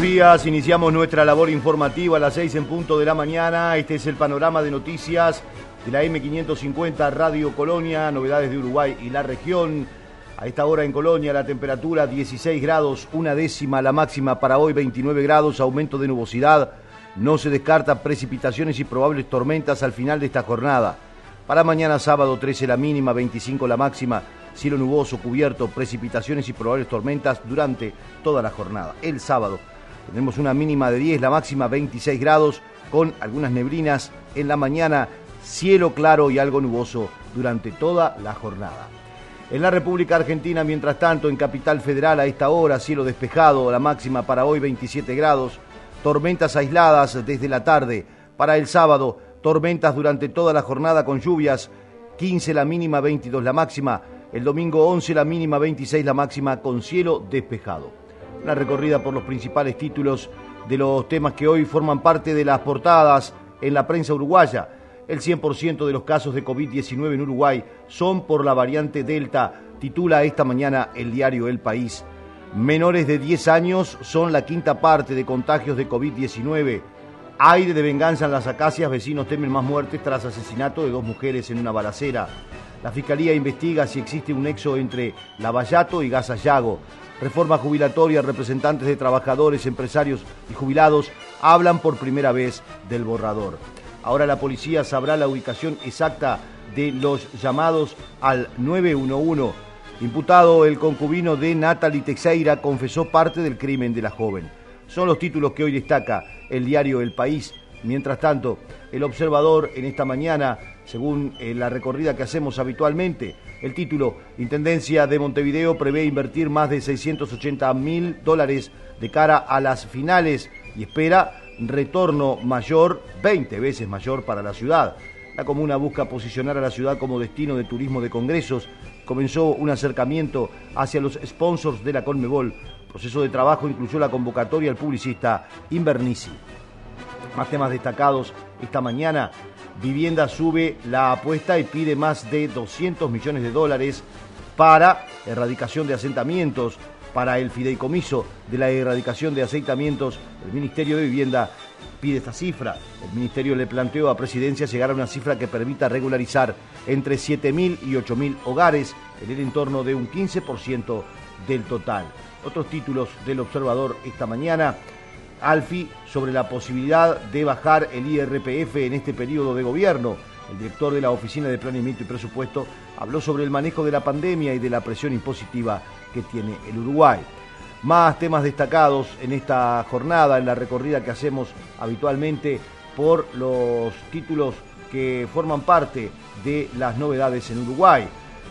buenos días, iniciamos nuestra labor informativa a las 6 en punto de la mañana. Este es el panorama de noticias de la M550 Radio Colonia, novedades de Uruguay y la región. A esta hora en Colonia la temperatura 16 grados, una décima, la máxima para hoy 29 grados, aumento de nubosidad. No se descarta precipitaciones y probables tormentas al final de esta jornada. Para mañana sábado 13 la mínima, 25 la máxima, cielo nuboso, cubierto, precipitaciones y probables tormentas durante toda la jornada. El sábado tenemos una mínima de 10, la máxima 26 grados, con algunas neblinas en la mañana, cielo claro y algo nuboso durante toda la jornada. En la República Argentina, mientras tanto, en Capital Federal a esta hora, cielo despejado, la máxima para hoy 27 grados, tormentas aisladas desde la tarde. Para el sábado, tormentas durante toda la jornada con lluvias, 15 la mínima, 22 la máxima. El domingo 11 la mínima, 26 la máxima con cielo despejado. Una recorrida por los principales títulos de los temas que hoy forman parte de las portadas en la prensa uruguaya. El 100% de los casos de COVID-19 en Uruguay son por la variante Delta, titula esta mañana el diario El País. Menores de 10 años son la quinta parte de contagios de COVID-19. Aire de venganza en las acacias, vecinos temen más muertes tras asesinato de dos mujeres en una balacera. La Fiscalía investiga si existe un nexo entre Lavallato y Gasallago. Reforma jubilatoria, representantes de trabajadores, empresarios y jubilados hablan por primera vez del borrador. Ahora la policía sabrá la ubicación exacta de los llamados al 911. Imputado el concubino de Natalie Teixeira confesó parte del crimen de la joven. Son los títulos que hoy destaca el diario El País. Mientras tanto, el observador en esta mañana, según eh, la recorrida que hacemos habitualmente, el título, Intendencia de Montevideo prevé invertir más de 680 mil dólares de cara a las finales y espera retorno mayor, 20 veces mayor para la ciudad. La comuna busca posicionar a la ciudad como destino de turismo de congresos. Comenzó un acercamiento hacia los sponsors de la Conmebol. proceso de trabajo incluyó la convocatoria al publicista Invernici. Más temas destacados esta mañana. Vivienda sube la apuesta y pide más de 200 millones de dólares para erradicación de asentamientos para el fideicomiso de la erradicación de aceitamientos, el Ministerio de Vivienda pide esta cifra. El Ministerio le planteó a Presidencia llegar a una cifra que permita regularizar entre 7.000 y 8.000 hogares en el entorno de un 15% del total. Otros títulos del observador esta mañana. Alfi sobre la posibilidad de bajar el IRPF en este periodo de gobierno. El director de la Oficina de Planeamiento y Presupuesto habló sobre el manejo de la pandemia y de la presión impositiva que tiene el Uruguay. Más temas destacados en esta jornada, en la recorrida que hacemos habitualmente por los títulos que forman parte de las novedades en Uruguay.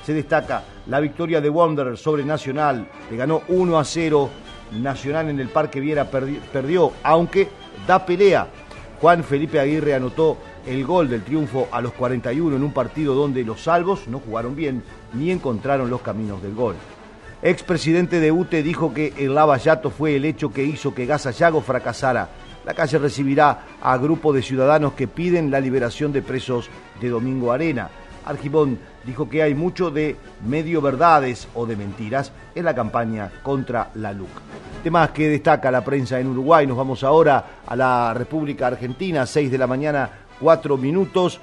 Se destaca la victoria de Wanderer sobre Nacional, le ganó 1 a 0. Nacional en el Parque Viera perdió, aunque da pelea. Juan Felipe Aguirre anotó el gol del triunfo a los 41 en un partido donde los salvos no jugaron bien ni encontraron los caminos del gol. Expresidente de UTE dijo que el lavallato fue el hecho que hizo que Gasallago fracasara. La calle recibirá a grupo de ciudadanos que piden la liberación de presos de Domingo Arena. Argibón dijo que hay mucho de medio verdades o de mentiras en la campaña contra la LUC. Temas que destaca la prensa en Uruguay. Nos vamos ahora a la República Argentina, 6 de la mañana, 4 minutos.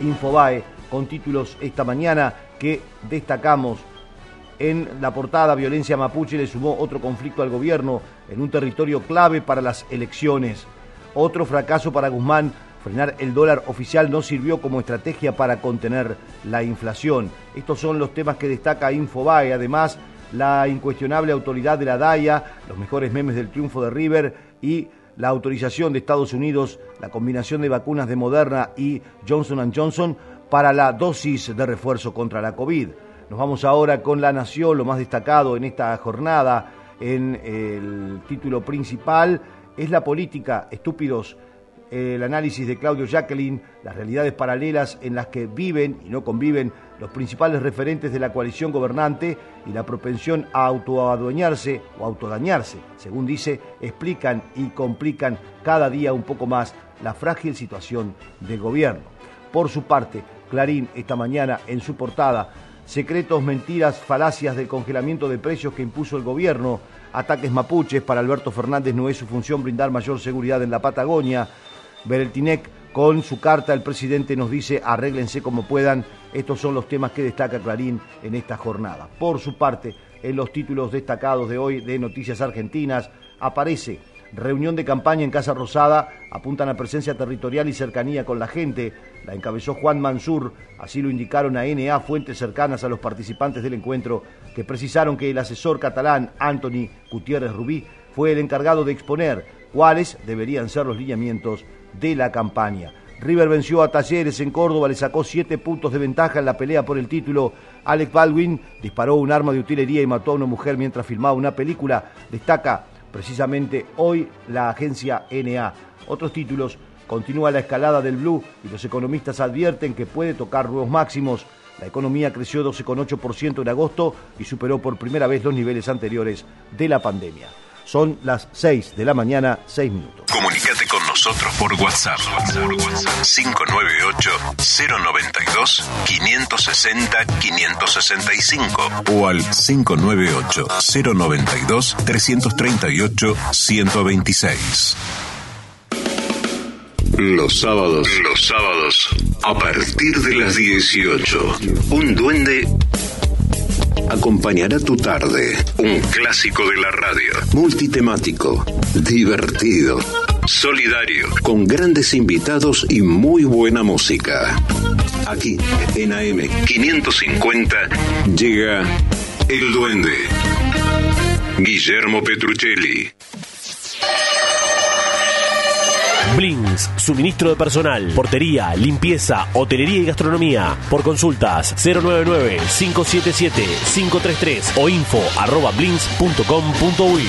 Infobae con títulos esta mañana que destacamos en la portada, violencia mapuche le sumó otro conflicto al gobierno en un territorio clave para las elecciones. Otro fracaso para Guzmán, frenar el dólar oficial no sirvió como estrategia para contener la inflación. Estos son los temas que destaca Infobae. Además, la incuestionable autoridad de la DAIA, los mejores memes del triunfo de River y la autorización de Estados Unidos, la combinación de vacunas de Moderna y Johnson Johnson para la dosis de refuerzo contra la COVID. Nos vamos ahora con La Nación, lo más destacado en esta jornada, en el título principal, es la política, estúpidos, el análisis de Claudio Jacqueline, las realidades paralelas en las que viven y no conviven los principales referentes de la coalición gobernante y la propensión a autoadueñarse o autodañarse, según dice, explican y complican cada día un poco más la frágil situación del gobierno. Por su parte, Clarín esta mañana en su portada secretos, mentiras, falacias del congelamiento de precios que impuso el gobierno, ataques mapuches, para Alberto Fernández no es su función brindar mayor seguridad en la Patagonia, Bereltinec con su carta el presidente nos dice arréglense como puedan, estos son los temas que destaca Clarín en esta jornada. Por su parte, en los títulos destacados de hoy de Noticias Argentinas aparece reunión de campaña en Casa Rosada, apuntan a presencia territorial y cercanía con la gente. La encabezó Juan Mansur, así lo indicaron a NA fuentes cercanas a los participantes del encuentro, que precisaron que el asesor catalán Anthony Gutiérrez Rubí fue el encargado de exponer cuáles deberían ser los lineamientos de la campaña. River venció a Talleres en Córdoba, le sacó siete puntos de ventaja en la pelea por el título. Alex Baldwin disparó un arma de utilería y mató a una mujer mientras filmaba una película. Destaca precisamente hoy la agencia NA. Otros títulos, continúa la escalada del blue y los economistas advierten que puede tocar nuevos máximos. La economía creció 12,8% en agosto y superó por primera vez los niveles anteriores de la pandemia. Son las 6 de la mañana, 6 minutos. Con nosotros por WhatsApp. 598-092-560-565 o al 598-092-338-126. Los sábados, los sábados, a partir de las 18, un duende acompañará tu tarde. Un clásico de la radio. Multitemático, divertido, solidario, con grandes invitados y muy buena música. Aquí, en AM 550, llega El Duende. Guillermo Petruccelli. Blins, suministro de personal, portería, limpieza, hotelería y gastronomía. Por consultas 099-577-533 o info arroba blins.com.uy.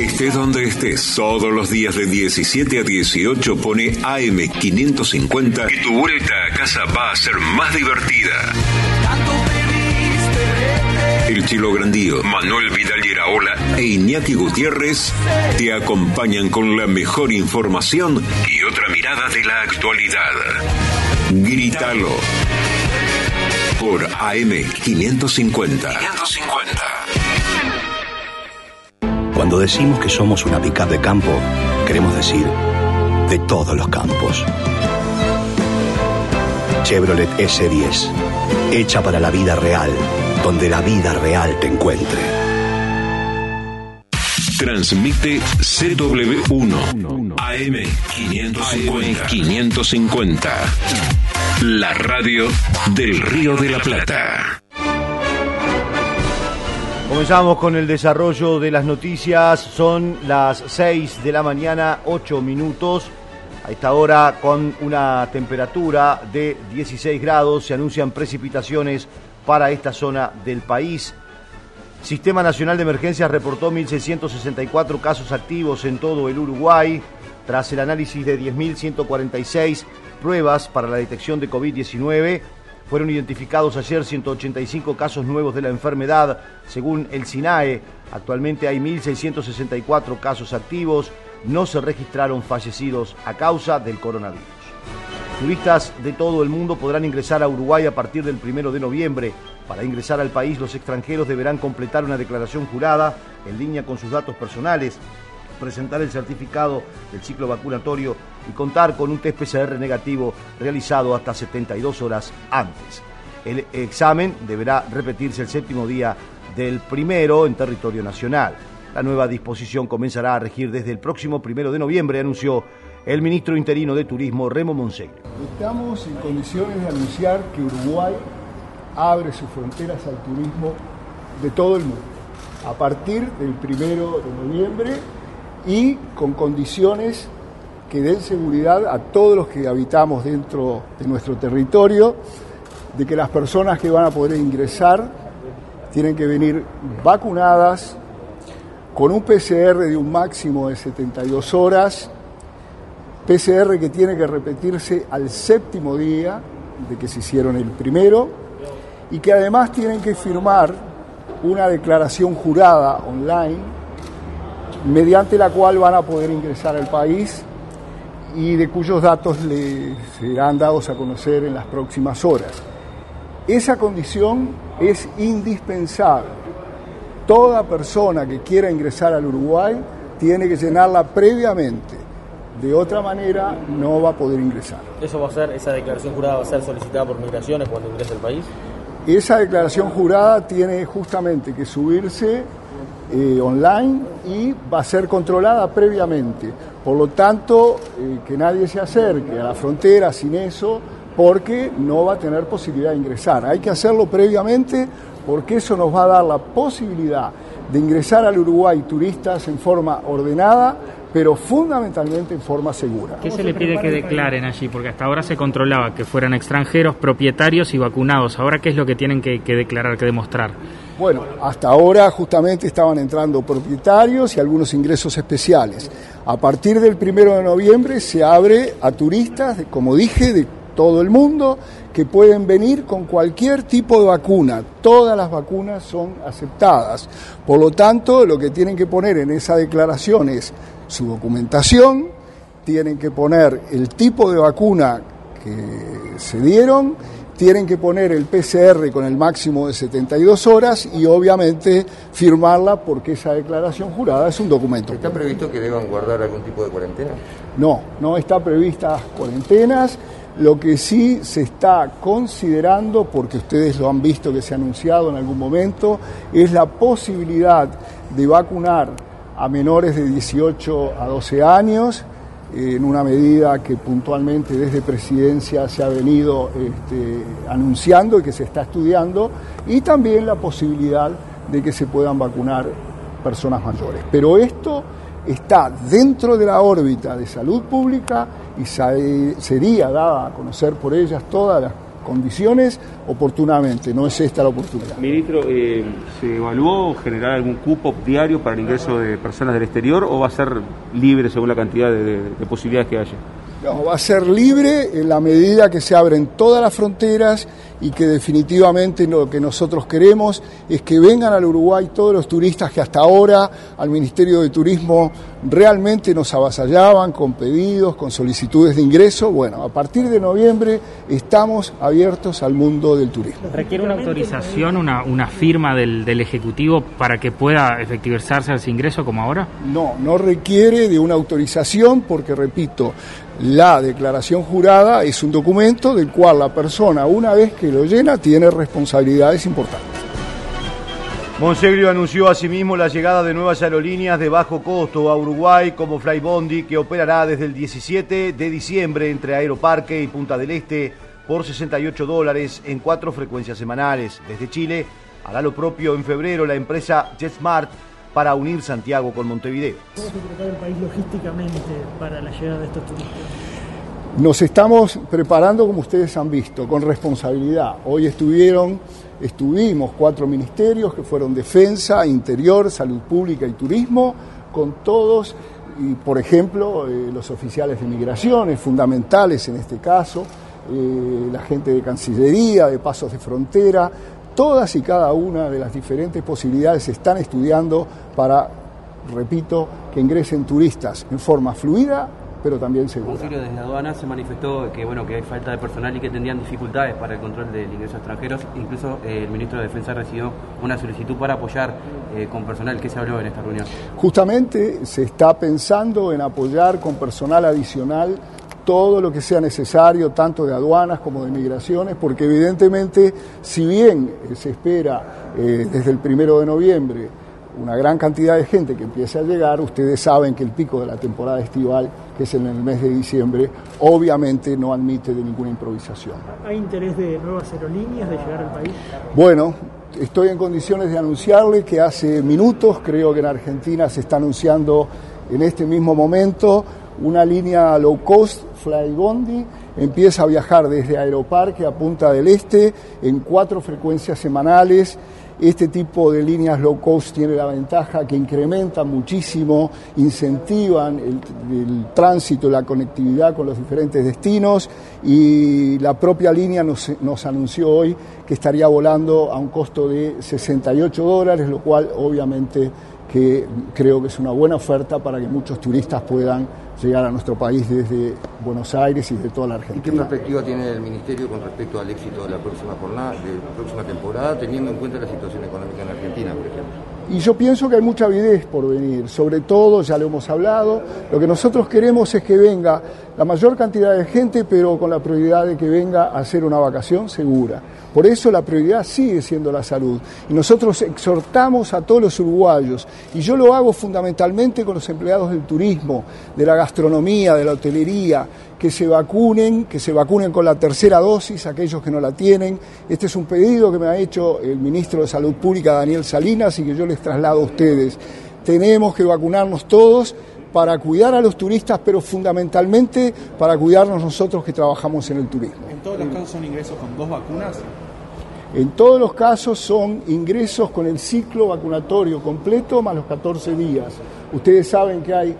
Estés donde estés, todos los días de 17 a 18 pone AM550 y tu vuelta a casa va a ser más divertida. El Chilo Grandío, Manuel Vidal Iraola e Iñaki Gutiérrez te acompañan con la mejor información y otra mirada de la actualidad. Grítalo por AM550. Cuando decimos que somos una pickup de campo, queremos decir de todos los campos. Chevrolet S10, hecha para la vida real donde la vida real te encuentre. Transmite CW1 AM 550 550. La radio del Río de la Plata. Comenzamos con el desarrollo de las noticias. Son las 6 de la mañana, 8 minutos. A esta hora, con una temperatura de 16 grados, se anuncian precipitaciones para esta zona del país. Sistema Nacional de Emergencias reportó 1.664 casos activos en todo el Uruguay, tras el análisis de 10.146 pruebas para la detección de COVID-19. Fueron identificados ayer 185 casos nuevos de la enfermedad, según el SINAE. Actualmente hay 1.664 casos activos. No se registraron fallecidos a causa del coronavirus. Turistas de todo el mundo podrán ingresar a Uruguay a partir del primero de noviembre. Para ingresar al país, los extranjeros deberán completar una declaración jurada en línea con sus datos personales, presentar el certificado del ciclo vacunatorio y contar con un test PCR negativo realizado hasta 72 horas antes. El examen deberá repetirse el séptimo día del primero en territorio nacional. La nueva disposición comenzará a regir desde el próximo primero de noviembre, anunció el ministro interino de Turismo, Remo Monseglio. Estamos en condiciones de anunciar que Uruguay abre sus fronteras al turismo de todo el mundo a partir del primero de noviembre y con condiciones que den seguridad a todos los que habitamos dentro de nuestro territorio, de que las personas que van a poder ingresar tienen que venir vacunadas con un PCR de un máximo de 72 horas PCR que tiene que repetirse al séptimo día de que se hicieron el primero y que además tienen que firmar una declaración jurada online mediante la cual van a poder ingresar al país y de cuyos datos le serán dados a conocer en las próximas horas. Esa condición es indispensable. Toda persona que quiera ingresar al Uruguay tiene que llenarla previamente. De otra manera no va a poder ingresar. ¿Eso va a ser, esa declaración jurada va a ser solicitada por migraciones cuando ingrese al país? Esa declaración jurada tiene justamente que subirse eh, online y va a ser controlada previamente. Por lo tanto, eh, que nadie se acerque a la frontera sin eso, porque no va a tener posibilidad de ingresar. Hay que hacerlo previamente porque eso nos va a dar la posibilidad de ingresar al Uruguay turistas en forma ordenada, pero fundamentalmente en forma segura. ¿Qué se le pide que declaren allí? Porque hasta ahora se controlaba que fueran extranjeros, propietarios y vacunados. Ahora, ¿qué es lo que tienen que, que declarar, que demostrar? Bueno, hasta ahora justamente estaban entrando propietarios y algunos ingresos especiales. A partir del primero de noviembre se abre a turistas, como dije, de todo el mundo que pueden venir con cualquier tipo de vacuna. Todas las vacunas son aceptadas. Por lo tanto, lo que tienen que poner en esa declaración es su documentación, tienen que poner el tipo de vacuna que se dieron, tienen que poner el PCR con el máximo de 72 horas y obviamente firmarla porque esa declaración jurada es un documento. ¿Está previsto que deban guardar algún tipo de cuarentena? No, no está prevista cuarentenas. Lo que sí se está considerando, porque ustedes lo han visto que se ha anunciado en algún momento, es la posibilidad de vacunar a menores de 18 a 12 años, en una medida que puntualmente desde presidencia se ha venido este, anunciando y que se está estudiando, y también la posibilidad de que se puedan vacunar personas mayores. Pero esto está dentro de la órbita de salud pública y sería dada a conocer por ellas todas las condiciones oportunamente, no es esta la oportunidad. Ministro, eh, ¿se evaluó generar algún cupo diario para el ingreso de personas del exterior o va a ser libre según la cantidad de, de posibilidades que haya? No, va a ser libre en la medida que se abren todas las fronteras y que definitivamente lo que nosotros queremos es que vengan al Uruguay todos los turistas que hasta ahora al Ministerio de Turismo realmente nos avasallaban con pedidos, con solicitudes de ingreso. Bueno, a partir de noviembre estamos abiertos al mundo del turismo. ¿Requiere una autorización, una, una firma del, del Ejecutivo para que pueda efectivizarse ese ingreso como ahora? No, no requiere de una autorización porque, repito, la declaración jurada es un documento del cual la persona, una vez que lo llena, tiene responsabilidades importantes. Monseglio anunció asimismo la llegada de nuevas aerolíneas de bajo costo a Uruguay como Flybondi que operará desde el 17 de diciembre entre Aeroparque y Punta del Este por 68 dólares en cuatro frecuencias semanales. Desde Chile hará lo propio en febrero la empresa JetSmart para unir Santiago con Montevideo. ¿Cómo se prepara el país logísticamente para la llegada de estos turistas? Nos estamos preparando, como ustedes han visto, con responsabilidad. Hoy estuvieron, estuvimos cuatro ministerios que fueron Defensa, Interior, Salud Pública y Turismo, con todos, y por ejemplo, eh, los oficiales de migraciones, fundamentales en este caso, eh, la gente de Cancillería, de Pasos de Frontera, todas y cada una de las diferentes posibilidades se están estudiando para, repito, que ingresen turistas en forma fluida pero también segura. Consiglio desde aduana se manifestó que bueno que hay falta de personal y que tendrían dificultades para el control del ingreso de extranjeros. Incluso eh, el ministro de Defensa recibió una solicitud para apoyar eh, con personal. ¿Qué se habló en esta reunión? Justamente se está pensando en apoyar con personal adicional todo lo que sea necesario, tanto de aduanas como de migraciones, porque evidentemente, si bien eh, se espera eh, desde el primero de noviembre una gran cantidad de gente que empiece a llegar, ustedes saben que el pico de la temporada estival, que es en el mes de diciembre, obviamente no admite de ninguna improvisación. ¿Hay interés de nuevas aerolíneas de llegar al país? Bueno, estoy en condiciones de anunciarle que hace minutos, creo que en Argentina se está anunciando en este mismo momento, una línea low cost, Flybondi, empieza a viajar desde Aeroparque a Punta del Este en cuatro frecuencias semanales. Este tipo de líneas low cost tiene la ventaja que incrementan muchísimo, incentivan el, tránsito la conectividad con los diferentes destinos. Y la propia línea nos, anunció hoy que estaría volando a un costo de 68 dólares, lo cual obviamente que creo que es una buena oferta para que muchos turistas puedan llegar a nuestro país desde Buenos Aires y de toda la Argentina. ¿Y qué perspectiva tiene el Ministerio con respecto al éxito de la próxima jornada, de la próxima temporada, teniendo en cuenta la situación económica en Argentina, por ejemplo? Y yo pienso que hay mucha avidez por venir, sobre todo, ya lo hemos hablado, lo que nosotros queremos es que venga la mayor cantidad de gente, pero con la prioridad de que venga a hacer una vacación segura. Por eso la prioridad sigue siendo la salud. Y nosotros exhortamos a todos los uruguayos, y yo lo hago fundamentalmente con los empleados del turismo, de la gastronomía, de la hotelería, que se vacunen, que se vacunen con la tercera dosis, aquellos que no la tienen. Este es un pedido que me ha hecho el ministro de Salud Pública, Daniel Salinas, y que yo les traslado a ustedes. Tenemos que vacunarnos todos para cuidar a los turistas, pero fundamentalmente para cuidarnos nosotros que trabajamos en el turismo. ¿En todos los casos son ingresos con dos vacunas? En todos los casos son ingresos con el ciclo vacunatorio completo más los 14 días. Ustedes saben que hay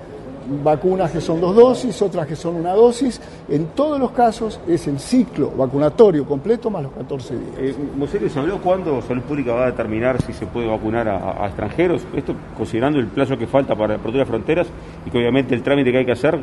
vacunas que son dos dosis, otras que son una dosis. En todos los casos es el ciclo vacunatorio completo más los 14 días. Eh, ¿se habló cuándo Salud Pública va a determinar si se puede vacunar a, extranjeros? Esto considerando el plazo que falta para apertura de fronteras y que obviamente el trámite que hay que hacer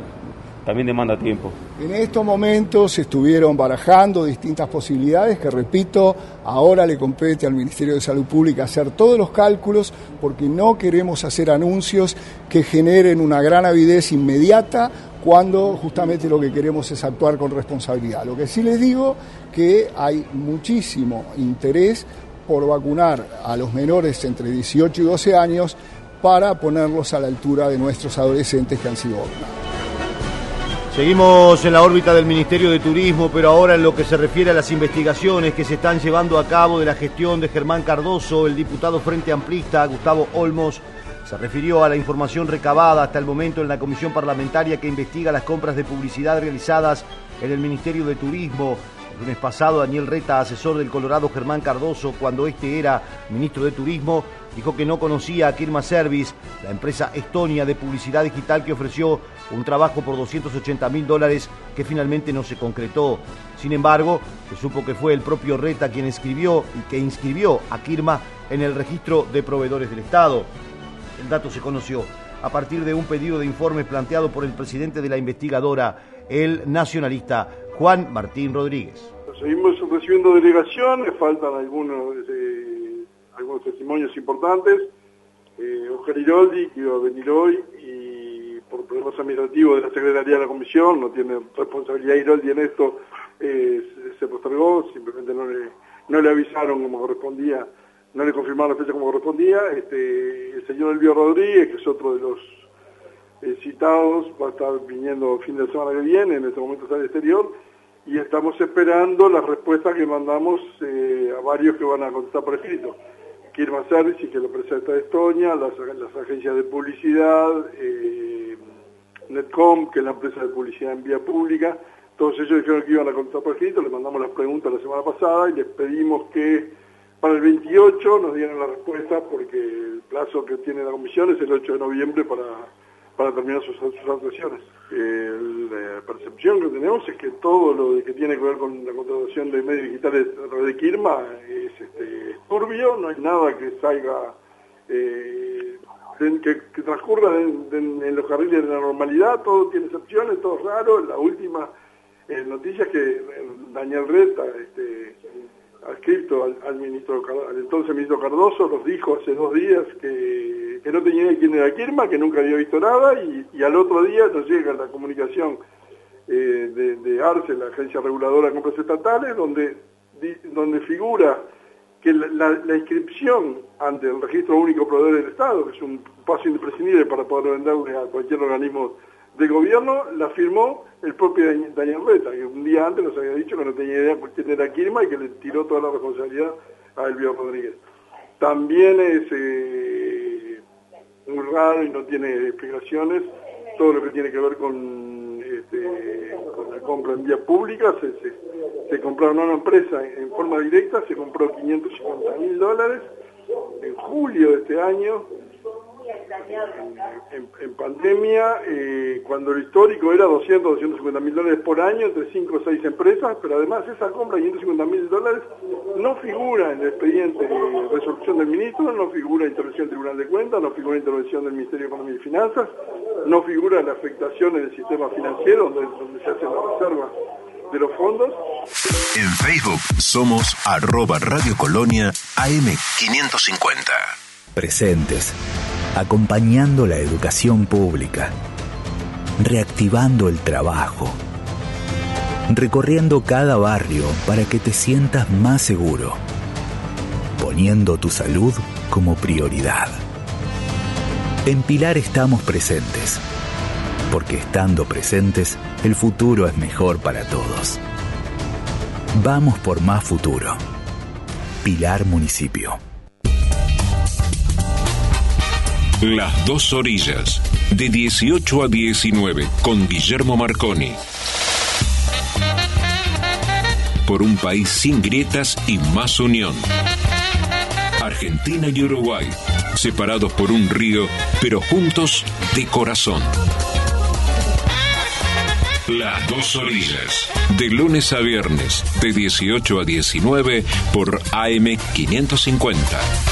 también demanda tiempo. En estos momentos se estuvieron barajando distintas posibilidades que, repito, ahora le compete al Ministerio de Salud Pública hacer todos los cálculos porque no queremos hacer anuncios que generen una gran avidez inmediata cuando justamente lo que queremos es actuar con responsabilidad. Lo que sí les digo que hay muchísimo interés por vacunar a los menores entre 18 y 12 años para ponerlos a la altura de nuestros adolescentes que han sido vacunados. Seguimos en la órbita del Ministerio de Turismo, pero ahora en lo que se refiere a las investigaciones que se están llevando a cabo de la gestión de Germán Cardoso, el diputado Frente Amplista Gustavo Olmos se refirió a la información recabada hasta el momento en la comisión parlamentaria que investiga las compras de publicidad realizadas en el Ministerio de Turismo. El lunes pasado, Daniel Reta, asesor del Colorado Germán Cardoso, cuando este era ministro de Turismo, dijo que no conocía a Kirma Service, la empresa estonia de publicidad digital que ofreció un trabajo por 280 mil dólares que finalmente no se concretó. Sin embargo, se supo que fue el propio Reta quien escribió y que inscribió a Kirma en el registro de proveedores del Estado. El dato se conoció a partir de un pedido de informe planteado por el presidente de la investigadora, el nacionalista Juan Martín Rodríguez. Seguimos recibiendo delegaciones, faltan algunos, eh, algunos testimonios importantes. Eh, Oscar que iba a venir hoy, y por problemas administrativos de la Secretaría de la Comisión, no tiene responsabilidad Iroldi en esto, eh, se postergó, simplemente no le, no le avisaron como correspondía, no le confirmaron la fecha como correspondía. Este, el señor Elvio Rodríguez, que es otro de los eh, citados, va a estar viniendo fin de semana que viene, en este momento está al exterior, y estamos esperando la respuesta que mandamos eh, a varios que van a contestar por escrito. Kirma Service, que empresa de Estonia, las, agencias de publicidad, Netcom, que es la empresa de publicidad en vía pública, todos ellos dijeron que iban a contestar por escrito, les mandamos las preguntas la semana pasada y les pedimos que para el 28 nos dieran la respuesta porque el plazo que tiene la comisión es el 8 de noviembre para, para terminar sus, sus actuaciones. la percepción que tenemos es que todo lo que tiene que ver con la contratación de medios digitales de Kirma es, este, turbio, no hay nada que salga... Eh, que, transcurra en, los carriles de la normalidad, todo tiene excepciones, todo raro. La última eh, noticia es que eh, Daniel Reta, este, adscrito al, ministro, al entonces ministro Cardoso, nos dijo hace dos días que, no tenía quién era Kirma, que nunca había visto nada, y, al otro día nos llega la comunicación eh, de, ARCE, la Agencia Reguladora de Compras Estatales, donde, donde figura que la, inscripción ante el Registro Único Proveedor del Estado, que es un paso imprescindible para poder venderle a cualquier organismo de gobierno, la firmó el propio Daniel Reta, que un día antes nos había dicho que no tenía idea quién era Kirma y que le tiró toda la responsabilidad a Elvio Rodríguez. También es eh, muy raro y no tiene explicaciones todo lo que tiene que ver con, este, con la compra en vías públicas, se, se, compraron una empresa en forma directa, se compró 550 mil dólares en julio de este año en, pandemia, eh, cuando el histórico era 200, 250 mil dólares por año entre 5 o 6 empresas, pero además esa compra de 150 mil dólares no figura en el expediente de resolución del ministro, no figura intervención del Tribunal de Cuentas, no figura intervención del Ministerio de Economía y Finanzas, no figura la afectación en el sistema financiero donde, donde se hace la reserva de los fondos. En Facebook somos arroba Radio Colonia AM550. Presentes, acompañando la educación pública, reactivando el trabajo, recorriendo cada barrio para que te sientas más seguro, poniendo tu salud como prioridad. En Pilar estamos presentes, porque estando presentes, el futuro es mejor para todos. Vamos por más futuro. Pilar Municipio. Las dos orillas, de 18 a 19, con Guillermo Marconi. Por un país sin grietas y más unión. Argentina y Uruguay, separados por un río, pero juntos de corazón. Las dos orillas, de lunes a viernes, de 18 a 19, por AM550.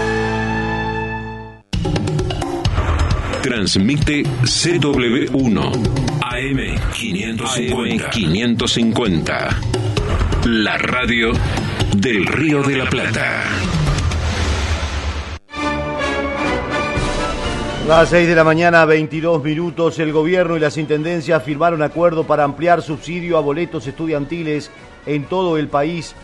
Transmite CW1 AM550. 550. La radio del Río de la Plata. Las 6 de la mañana, 22 minutos, el gobierno y las intendencias firmaron acuerdo para ampliar subsidio a boletos estudiantiles en todo el país.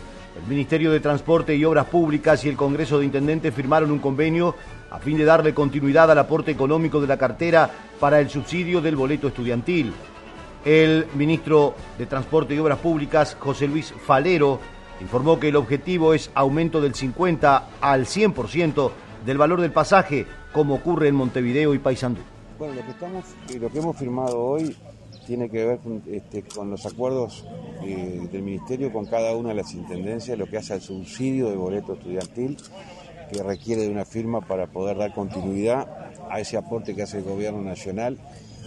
El Ministerio de Transporte y Obras Públicas y el Congreso de Intendentes firmaron un convenio a fin de darle continuidad al aporte económico de la cartera para el subsidio del boleto estudiantil. El ministro de Transporte y Obras Públicas, José Luis Falero, informó que el objetivo es aumento del 50 al 100% del valor del pasaje, como ocurre en Montevideo y Paysandú. Bueno, lo que, estamos, eh, lo que hemos firmado hoy tiene que ver con, este, los acuerdos eh, del Ministerio con cada una de las intendencias, lo que hace al subsidio de boleto estudiantil, que requiere de una firma para poder dar continuidad a ese aporte que hace el Gobierno Nacional,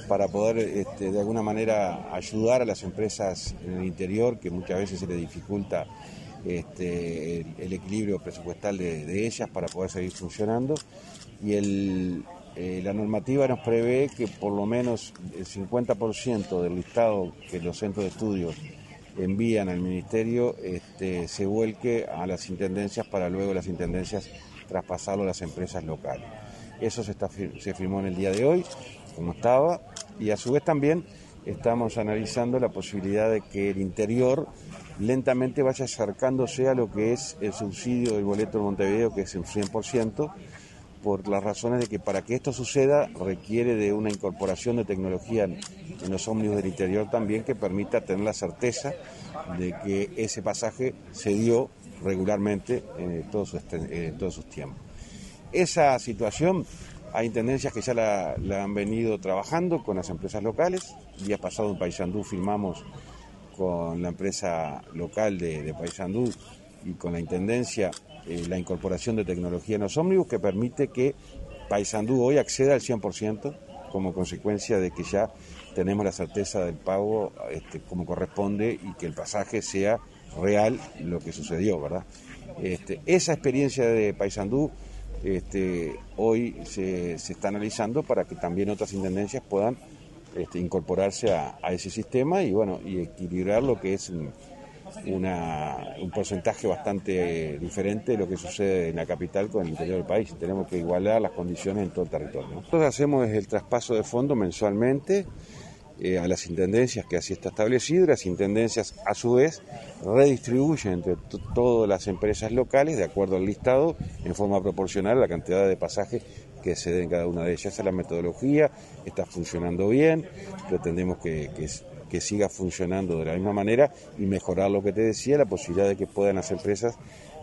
para poder este, de alguna manera ayudar a las empresas en el interior, que muchas veces se les dificulta este, el, equilibrio presupuestal de, ellas para poder seguir funcionando. Y eh, la normativa nos prevé que por lo menos el 50% del listado que los centros de estudios envían al Ministerio este, se vuelque a las intendencias para luego las intendencias traspasarlo a las empresas locales. Eso se, está, se firmó en el día de hoy, como estaba, y a su vez también estamos analizando la posibilidad de que el interior lentamente vaya acercándose a lo que es el subsidio del boleto de Montevideo, que es el 100%, por las razones de que para que esto suceda requiere de una incorporación de tecnología en, los ómnibus del interior también que permita tener la certeza de que ese pasaje se dio regularmente en todos sus, todos sus tiempos. Esa situación hay tendencias que ya la, la, han venido trabajando con las empresas locales. El día pasado en Paysandú firmamos con la empresa local de, de Paysandú y con la Intendencia eh, la incorporación de tecnología en los ómnibus que permite que Paysandú hoy acceda al 100% como consecuencia de que ya tenemos la certeza del pago este, como corresponde y que el pasaje sea real lo que sucedió, ¿verdad? Este, esa experiencia de Paysandú este, hoy se, está analizando para que también otras intendencias puedan este, incorporarse a, ese sistema y bueno y equilibrar lo que es un, un porcentaje bastante diferente de lo que sucede en la capital con el interior del país. Tenemos que igualar las condiciones en todo el territorio. Nosotros hacemos el traspaso de fondo mensualmente eh, a las intendencias que así está establecido y las intendencias a su vez redistribuyen entre todas las empresas locales de acuerdo al listado en forma proporcional a la cantidad de pasajes que se den cada una de ellas. Esa es la metodología, está funcionando bien, pretendemos que, siga funcionando de la misma manera y mejorar lo que te decía, la posibilidad de que puedan las empresas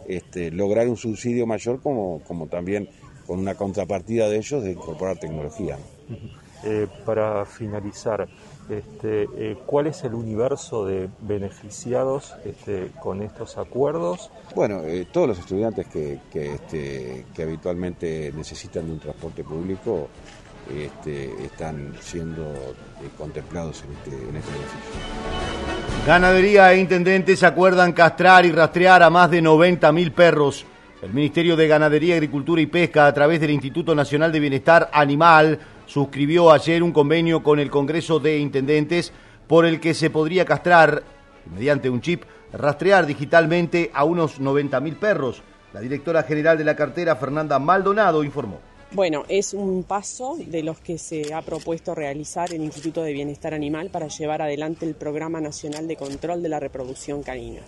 este, lograr un subsidio mayor como, como también con una contrapartida de ellos de incorporar tecnología. Eh, para finalizar, este, eh, ¿cuál es el universo de beneficiados este, con estos acuerdos? Bueno, eh, todos los estudiantes que, este, que, habitualmente necesitan de un transporte público están siendo contemplados en este, en este. Ganadería e intendentes acuerdan castrar y rastrear a más de 90.000 perros. El Ministerio de Ganadería, Agricultura y Pesca, a través del Instituto Nacional de Bienestar Animal, suscribió ayer un convenio con el Congreso de Intendentes por el que se podría castrar, mediante un chip, rastrear digitalmente a unos 90.000 perros. La directora general de la cartera, Fernanda Maldonado, informó. Bueno, es un paso de los que se ha propuesto realizar el Instituto de Bienestar Animal para llevar adelante el Programa Nacional de Control de la Reproducción Canina.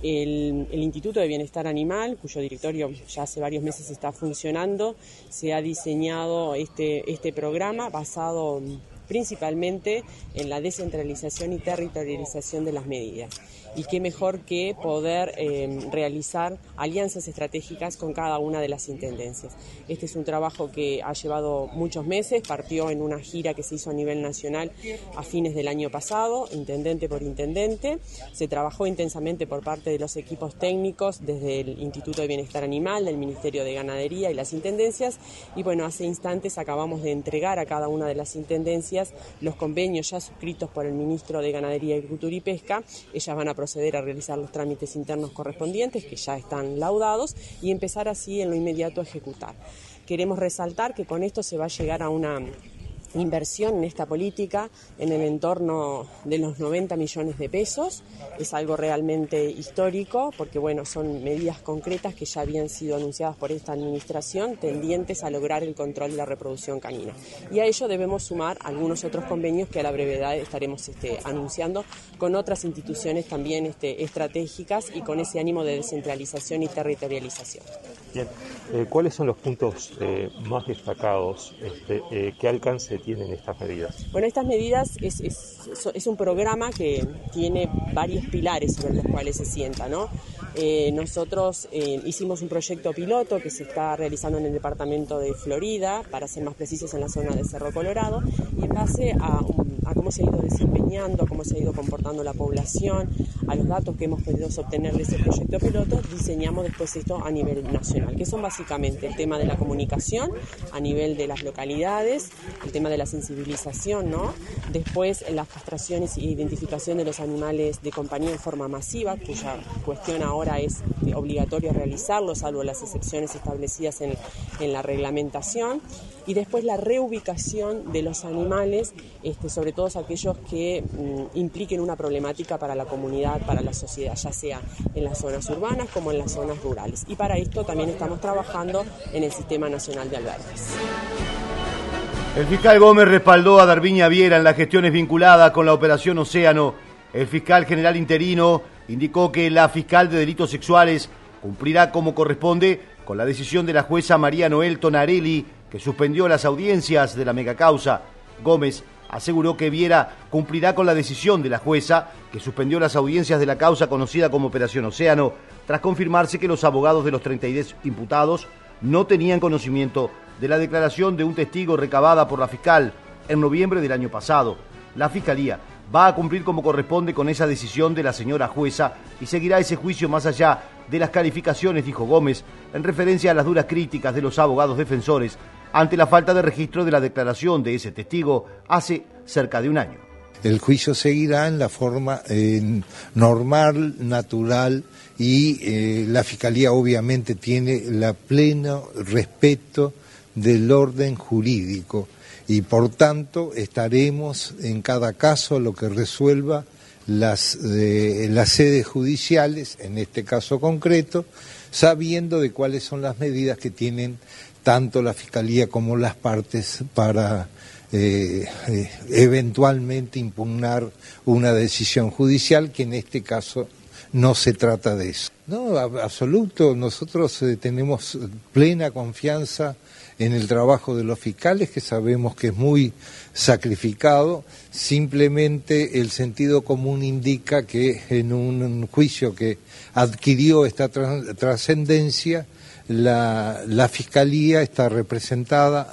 El, Instituto de Bienestar Animal, cuyo directorio ya hace varios meses está funcionando, se ha diseñado este, este programa basado principalmente en la descentralización y territorialización de las medidas y qué mejor que poder eh, realizar alianzas estratégicas con cada una de las intendencias. Este es un trabajo que ha llevado muchos meses, partió en una gira que se hizo a nivel nacional a fines del año pasado, intendente por intendente, se trabajó intensamente por parte de los equipos técnicos desde el Instituto de Bienestar Animal, del Ministerio de Ganadería y las intendencias. Y bueno, hace instantes acabamos de entregar a cada una de las intendencias los convenios ya suscritos por el Ministro de Ganadería, Agricultura y Pesca, ellas van a proceder a realizar los trámites internos correspondientes, que ya están laudados, y empezar así en lo inmediato a ejecutar. Queremos resaltar que con esto se va a llegar a una inversión en esta política en el entorno de los 90 millones de pesos. Es algo realmente histórico porque bueno, son medidas concretas que ya habían sido anunciadas por esta administración tendientes a lograr el control de la reproducción canina. Y a ello debemos sumar algunos otros convenios que a la brevedad estaremos este, anunciando con otras instituciones también este, estratégicas y con ese ánimo de descentralización y territorialización. Bien, eh, ¿cuáles son los puntos eh, más destacados? Este, eh, ¿Qué alcance tienen estas medidas? Bueno, estas medidas es, un programa que tiene varios pilares sobre los cuales se sienta, ¿no? nosotros hicimos un proyecto piloto que se está realizando en el departamento de Florida, para ser más precisos en la zona de Cerro Colorado, y en base a un cómo se ha ido desempeñando, cómo se ha ido comportando la población, a los datos que hemos podido obtener de ese proyecto piloto, diseñamos después esto a nivel nacional, que son básicamente el tema de la comunicación a nivel de las localidades, el tema de la sensibilización, ¿no? Después las castraciones e identificación de los animales de compañía en forma masiva, cuya cuestión ahora es obligatorio realizarlo, salvo las excepciones establecidas en, en la reglamentación y después la reubicación de los animales, este, sobre todo aquellos que mm, impliquen una problemática para la comunidad, para la sociedad, ya sea en las zonas urbanas como en las zonas rurales. Y para esto también estamos trabajando en el Sistema Nacional de Albergues. El fiscal Gómez respaldó a Darviña Viera en las gestiones vinculadas con la operación Océano. El fiscal general interino indicó que la fiscal de delitos sexuales cumplirá como corresponde con la decisión de la jueza María Noel Tonarelli que suspendió las audiencias de la megacausa. Gómez aseguró que Viera cumplirá con la decisión de la jueza que suspendió las audiencias de la causa conocida como Operación Océano, tras confirmarse que los abogados de los 32 imputados no tenían conocimiento de la declaración de un testigo recabada por la fiscal en noviembre del año pasado. La Fiscalía va a cumplir como corresponde con esa decisión de la señora jueza y seguirá ese juicio más allá de las calificaciones, dijo Gómez, en referencia a las duras críticas de los abogados defensores ante la falta de registro de la declaración de ese testigo hace cerca de un año. el juicio seguirá en la forma normal, natural y la Fiscalía obviamente tiene el pleno respeto del orden jurídico y por tanto estaremos en cada caso lo que resuelva las, las sedes judiciales, en este caso concreto, sabiendo de cuáles son las medidas que tienen tanto la Fiscalía como las partes para eh, eh, eventualmente impugnar una decisión judicial, que en este caso no se trata de eso. No, absoluto, nosotros eh, tenemos plena confianza en el trabajo de los fiscales, que sabemos que es muy sacrificado, simplemente el sentido común indica que en un juicio que adquirió esta trascendencia, la, la, Fiscalía está representada,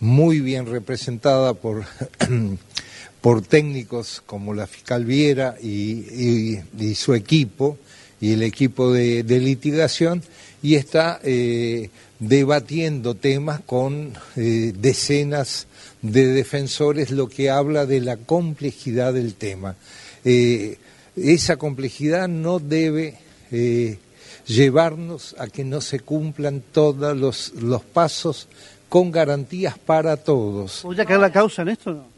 muy bien representada por, por técnicos como la fiscal Viera y, su equipo, y el equipo de, litigación, y está eh, debatiendo temas con eh, decenas de defensores, lo que habla de la complejidad del tema. Eh, esa complejidad no debe llevarnos a que no se cumplan todos los, los pasos con garantías para todos. ¿Voy a caer la causa en esto? No?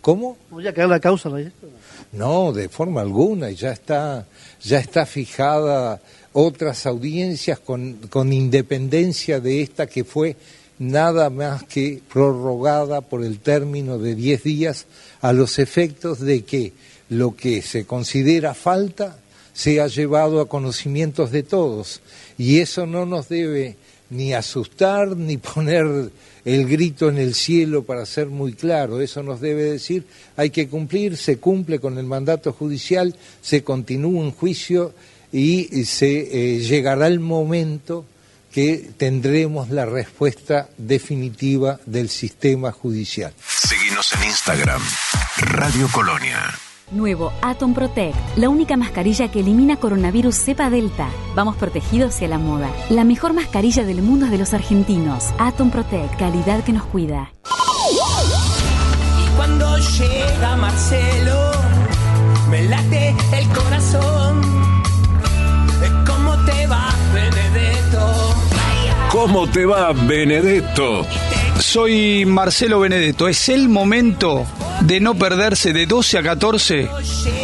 ¿Cómo? ¿Voy a caer la causa en esto? No, de forma alguna, ya está, ya está fijada otras audiencias con, con independencia de esta que fue nada más que prorrogada por el término de 10 días a los efectos de que lo que se considera falta sea llevado a conocimientos de todos. Y eso no nos debe ni asustar ni poner el grito en el cielo para ser muy claro. Eso nos debe decir, hay que cumplir, se cumple con el mandato judicial, se continúa un juicio y se eh, llegará el momento que tendremos la respuesta definitiva del sistema judicial. Seguimos en Instagram, Radio Colonia. Nuevo Atom Protect, la única mascarilla que elimina coronavirus cepa delta. Vamos protegidos hacia la moda. La mejor mascarilla del mundo es de los argentinos. Atom Protect, calidad que nos cuida. Y cuando llega Marcelo, me late el corazón ¿Cómo te va, Benedetto? Soy Marcelo Benedetto. Es el momento de no perderse de 12 a 14.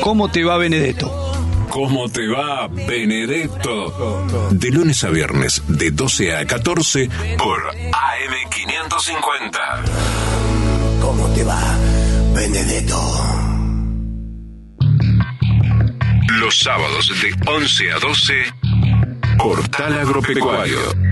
¿Cómo te va, Benedetto? ¿Cómo te va, Benedetto? De lunes a viernes, de 12 a 14, por AM550. ¿Cómo te va, Benedetto? Los sábados de 11 a 12, Portal Agropecuario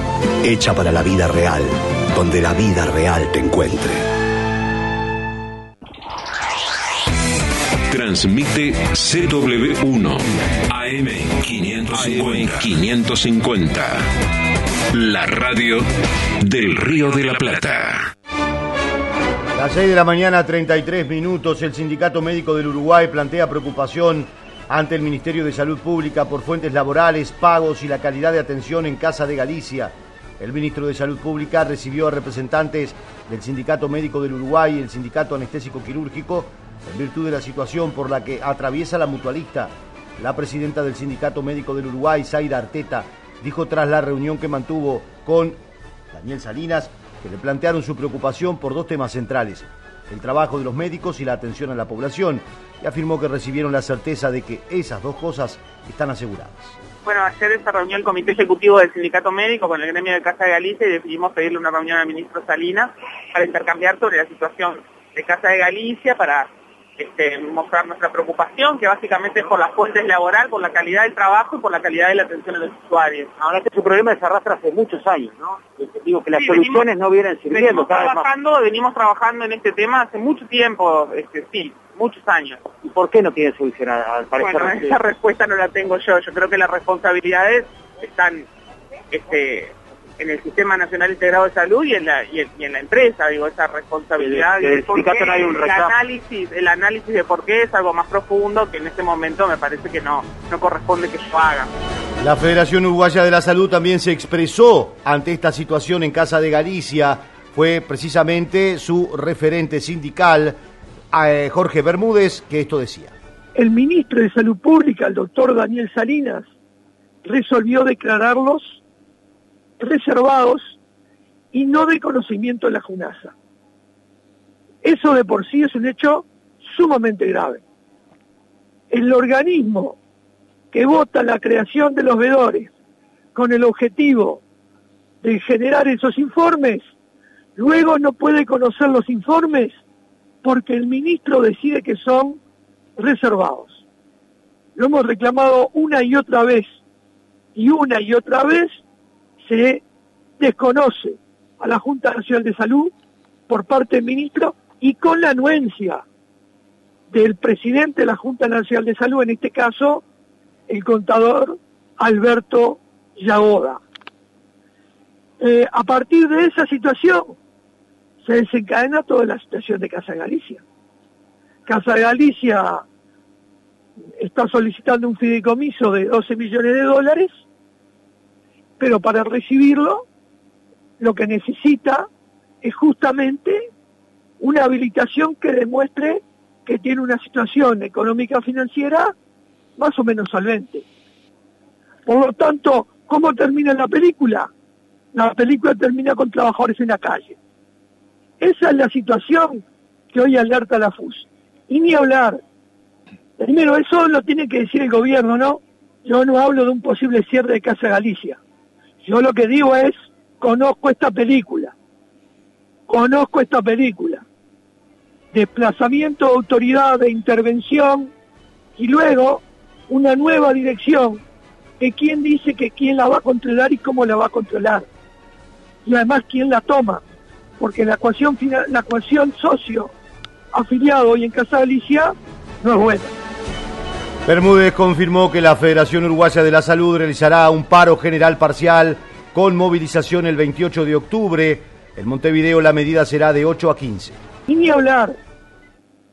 hecha para la vida real, donde la vida real te encuentre. Transmite CW1 AM550. 550. La radio del Río de la Plata. A las 6 de la mañana, 33 minutos, el Sindicato Médico del Uruguay plantea preocupación ante el Ministerio de Salud Pública por fuentes laborales, pagos y la calidad de atención en Casa de Galicia. El ministro de Salud Pública recibió a representantes del Sindicato Médico del Uruguay y el Sindicato Anestésico Quirúrgico en virtud de la situación por la que atraviesa la mutualista. La presidenta del Sindicato Médico del Uruguay, Zaira Arteta, dijo tras la reunión que mantuvo con Daniel Salinas que le plantearon su preocupación por dos temas centrales, el trabajo de los médicos y la atención a la población, y afirmó que recibieron la certeza de que esas dos cosas están aseguradas. Bueno, ayer se reunió el Comité Ejecutivo del Sindicato Médico con el gremio de Casa de Galicia y decidimos pedirle una reunión al ministro Salinas para intercambiar sobre la situación de Casa de Galicia, para este, mostrar nuestra preocupación, que básicamente es por las fuentes laboral, por la calidad del trabajo y por la calidad de la atención a los usuarios. Ahora este es un problema que se arrastra hace muchos años, ¿no? Digo que las Sí, soluciones venimos- no vienen sirviendo Venimos cada vez más. trabajando, venimos trabajando en este tema hace mucho tiempo, este, sí, muchos años. ¿Y por qué no tiene solución al al parecer? Bueno, esa respuesta no la tengo yo. Yo creo que las responsabilidades están este, en el Sistema Nacional Integrado de Salud y en la, y en, y en la empresa. Digo, esa responsabilidad. Por sindicato qué no hay un el, análisis, el análisis de por qué es algo más profundo que en este momento me parece que no, no corresponde que yo haga. La Federación Uruguaya de la Salud también se expresó ante esta situación en Casa de Galicia. Fue precisamente su referente sindical, eh, Jorge Bermúdez, que esto decía. El ministro de Salud Pública, el doctor Daniel Salinas, resolvió declararlos reservados y no de conocimiento de la JUNASA. Eso de por sí es un hecho sumamente grave. El organismo que vota la creación de los vedores con el objetivo de generar esos informes, luego no puede conocer los informes porque el ministro decide que son reservados. Lo hemos reclamado una y otra vez y una y otra vez se desconoce a la Junta Nacional de Salud por parte del ministro y con la anuencia del presidente de la Junta Nacional de Salud, en este caso el contador Alberto Yagoda. Eh, a partir de esa situación se desencadena toda la situación de Casa Galicia. Casa Galicia está solicitando un fideicomiso de 12 millones de dólares, pero para recibirlo lo que necesita es justamente una habilitación que demuestre que tiene una situación económica financiera más o menos solvente. Por lo tanto, ¿cómo termina la película? La película termina con trabajadores en la calle. Esa es la situación que hoy alerta la FUS. Y ni hablar. Primero, eso lo tiene que decir el gobierno, ¿no? Yo no hablo de un posible cierre de Casa Galicia. Yo lo que digo es, conozco esta película. Conozco esta película. Desplazamiento de autoridad de intervención y luego una nueva dirección que quién dice que quién la va a controlar y cómo la va a controlar. Y además quién la toma. Porque la ecuación, la ecuación socio afiliado hoy en Casa Galicia no es buena. Bermúdez confirmó que la Federación Uruguaya de la Salud realizará un paro general parcial con movilización el 28 de octubre. En Montevideo la medida será de 8 a 15. Y ni hablar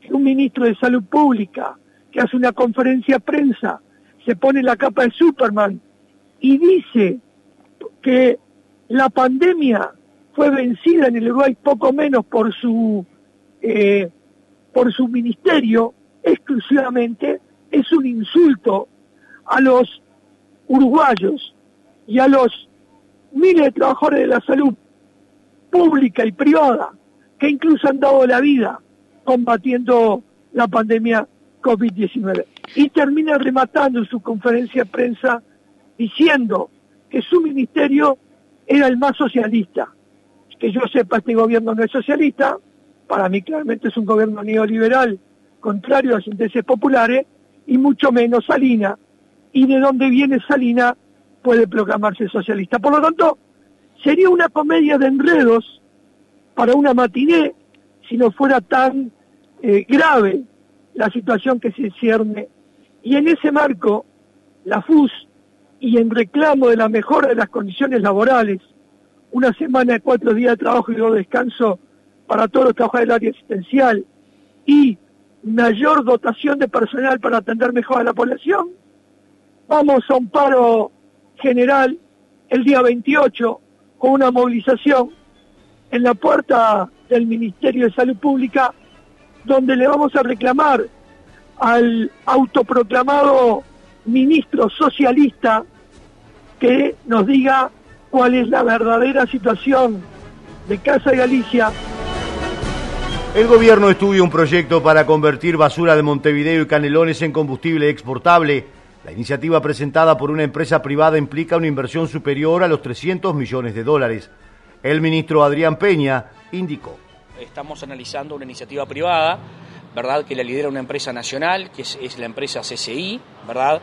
que un ministro de Salud Pública que hace una conferencia prensa, se pone la capa de Superman y dice que la pandemia fue vencida en el Uruguay poco menos por su eh, por su ministerio exclusivamente es un insulto a los uruguayos y a los miles de trabajadores de la salud pública y privada que incluso han dado la vida combatiendo la pandemia COVID-19. Y termina rematando en su conferencia de prensa diciendo que su ministerio era el más socialista. Que yo sepa, este gobierno no es socialista, para mí claramente es un gobierno neoliberal, contrario a los intereses populares, y mucho menos Salina. Y de dónde viene Salina puede proclamarse socialista. Por lo tanto, sería una comedia de enredos para una matiné si no fuera tan eh, grave la situación que se cierne. Y en ese marco, la FUS, y en reclamo de la mejora de las condiciones laborales, una semana de cuatro días de trabajo y dos de descanso para todos los trabajadores del área asistencial y mayor dotación de personal para atender mejor a la población, vamos a un paro general el día 28 con una movilización en la puerta del Ministerio de Salud Pública donde le vamos a reclamar al autoproclamado ministro socialista que nos diga cuál es la verdadera situación de Casa de Galicia. El gobierno estudia un proyecto para convertir basura de Montevideo y Canelones en combustible exportable. La iniciativa presentada por una empresa privada implica una inversión superior a los 300 millones de dólares. El ministro Adrián Peña indicó. Estamos analizando una iniciativa privada ¿verdad? Que la lidera una empresa nacional, que es, la empresa CCI, ¿verdad?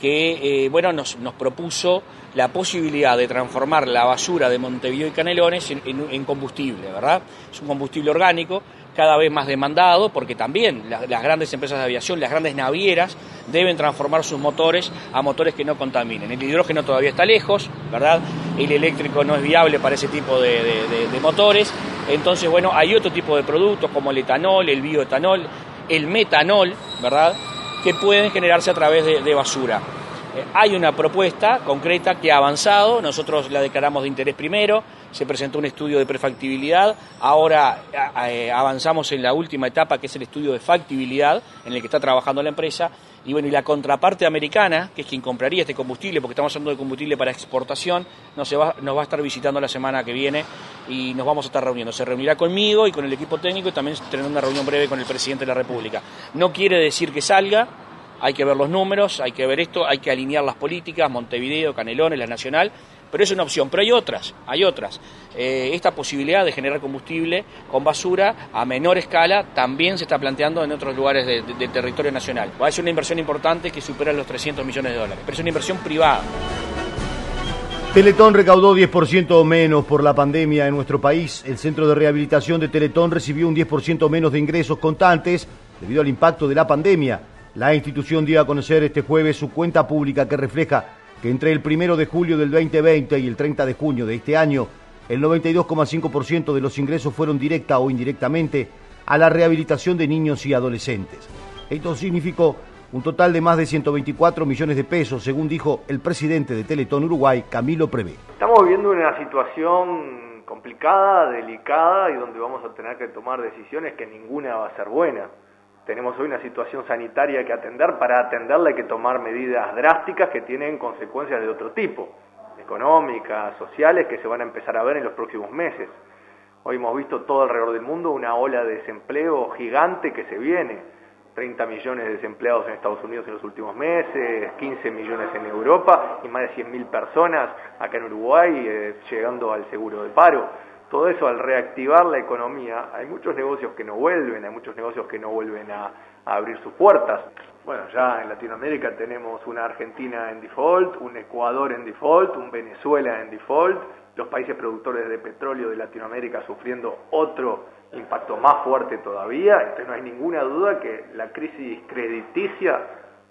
Que, eh, bueno, nos, propuso la posibilidad de transformar la basura de Montevideo y Canelones en combustible, ¿verdad? Es un combustible orgánico cada vez más demandado, porque también las, grandes empresas de aviación, las grandes navieras, deben transformar sus motores a motores que no contaminen. El hidrógeno todavía está lejos, ¿verdad? El eléctrico no es viable para ese tipo de, de motores. Entonces, bueno, hay otro tipo de productos como el etanol, el bioetanol, el metanol, ¿verdad? Que pueden generarse a través de, basura. Eh, hay una propuesta concreta que ha avanzado, nosotros la declaramos de interés primero, se presentó un estudio de prefactibilidad, ahora eh, avanzamos en la última etapa que es el estudio de factibilidad en el que está trabajando la empresa y bueno, y la contraparte americana, que es quien compraría este combustible, porque estamos hablando de combustible para exportación, nos, va, va a estar visitando la semana que viene y nos vamos a estar reuniendo. Se reunirá conmigo y con el equipo técnico y también tendrá una reunión breve con el presidente de la República. No quiere decir que salga, hay que ver los números, hay que ver esto, hay que alinear las políticas, Montevideo, Canelones, la Nacional, pero es una opción. Pero hay otras, hay otras. Eh, esta posibilidad de generar combustible con basura a menor escala también se está planteando en otros lugares del de, de territorio nacional. Va a ser una inversión importante que supera los 300 millones de dólares, pero es una inversión privada. Teletón recaudó 10% menos por la pandemia en nuestro país. El centro de rehabilitación de Teletón recibió un 10% menos de ingresos contantes debido al impacto de la pandemia. La institución dio a conocer este jueves su cuenta pública que refleja que entre el 1 de julio del 2020 y el 30 de junio de este año, el 92,5% de los ingresos fueron directa o indirectamente a la rehabilitación de niños y adolescentes. Esto significó un total de más de 124 millones de pesos, según dijo el presidente de Teletón Uruguay, Camilo Prevé. Estamos viviendo una situación complicada, delicada y donde vamos a tener que tomar decisiones que ninguna va a ser buena. Tenemos hoy una situación sanitaria que atender, para atenderla hay que tomar medidas drásticas que tienen consecuencias de otro tipo, económicas, sociales, que se van a empezar a ver en los próximos meses. Hoy hemos visto todo alrededor del mundo una ola de desempleo gigante que se viene 30 millones de desempleados en Estados Unidos en los últimos meses, 15 millones en Europa y más de 100.000 personas acá en Uruguay eh, llegando al seguro de paro. Todo eso al reactivar la economía, hay muchos negocios que no vuelven, hay muchos negocios que no vuelven a, abrir sus puertas. Bueno, ya en Latinoamérica tenemos una Argentina en default, un Ecuador en default, un Venezuela en default, los países productores de petróleo de Latinoamérica sufriendo otro impacto más fuerte todavía, entonces no hay ninguna duda que la crisis crediticia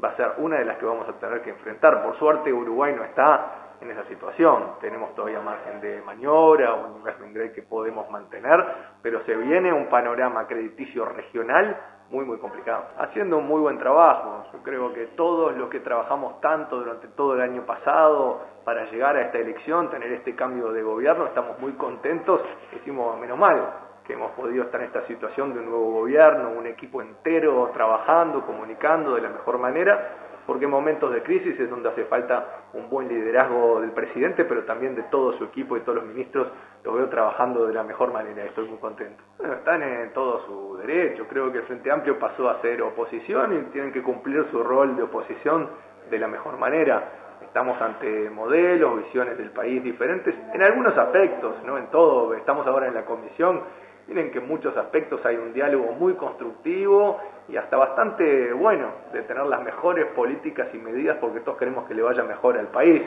va a ser una de las que vamos a tener que enfrentar. Por suerte Uruguay no está en esa situación, tenemos todavía margen de maniobra, un grade que podemos mantener, pero se viene un panorama crediticio regional muy muy complicado, haciendo un muy buen trabajo. Yo creo que todos los que trabajamos tanto durante todo el año pasado para llegar a esta elección, tener este cambio de gobierno, estamos muy contentos, decimos menos mal, que hemos podido estar en esta situación de un nuevo gobierno, un equipo entero trabajando, comunicando de la mejor manera, porque en momentos de crisis es donde hace falta un buen liderazgo del presidente, pero también de todo su equipo y todos los ministros, los veo trabajando de la mejor manera, estoy muy contento. Bueno, están en todo su derecho, creo que el Frente Amplio pasó a ser oposición y tienen que cumplir su rol de oposición de la mejor manera. Estamos ante modelos, visiones del país diferentes, en algunos aspectos, no en todo, estamos ahora en la comisión Miren que en muchos aspectos hay un diálogo muy constructivo y hasta bastante bueno de tener las mejores políticas y medidas porque todos queremos que le vaya mejor al país,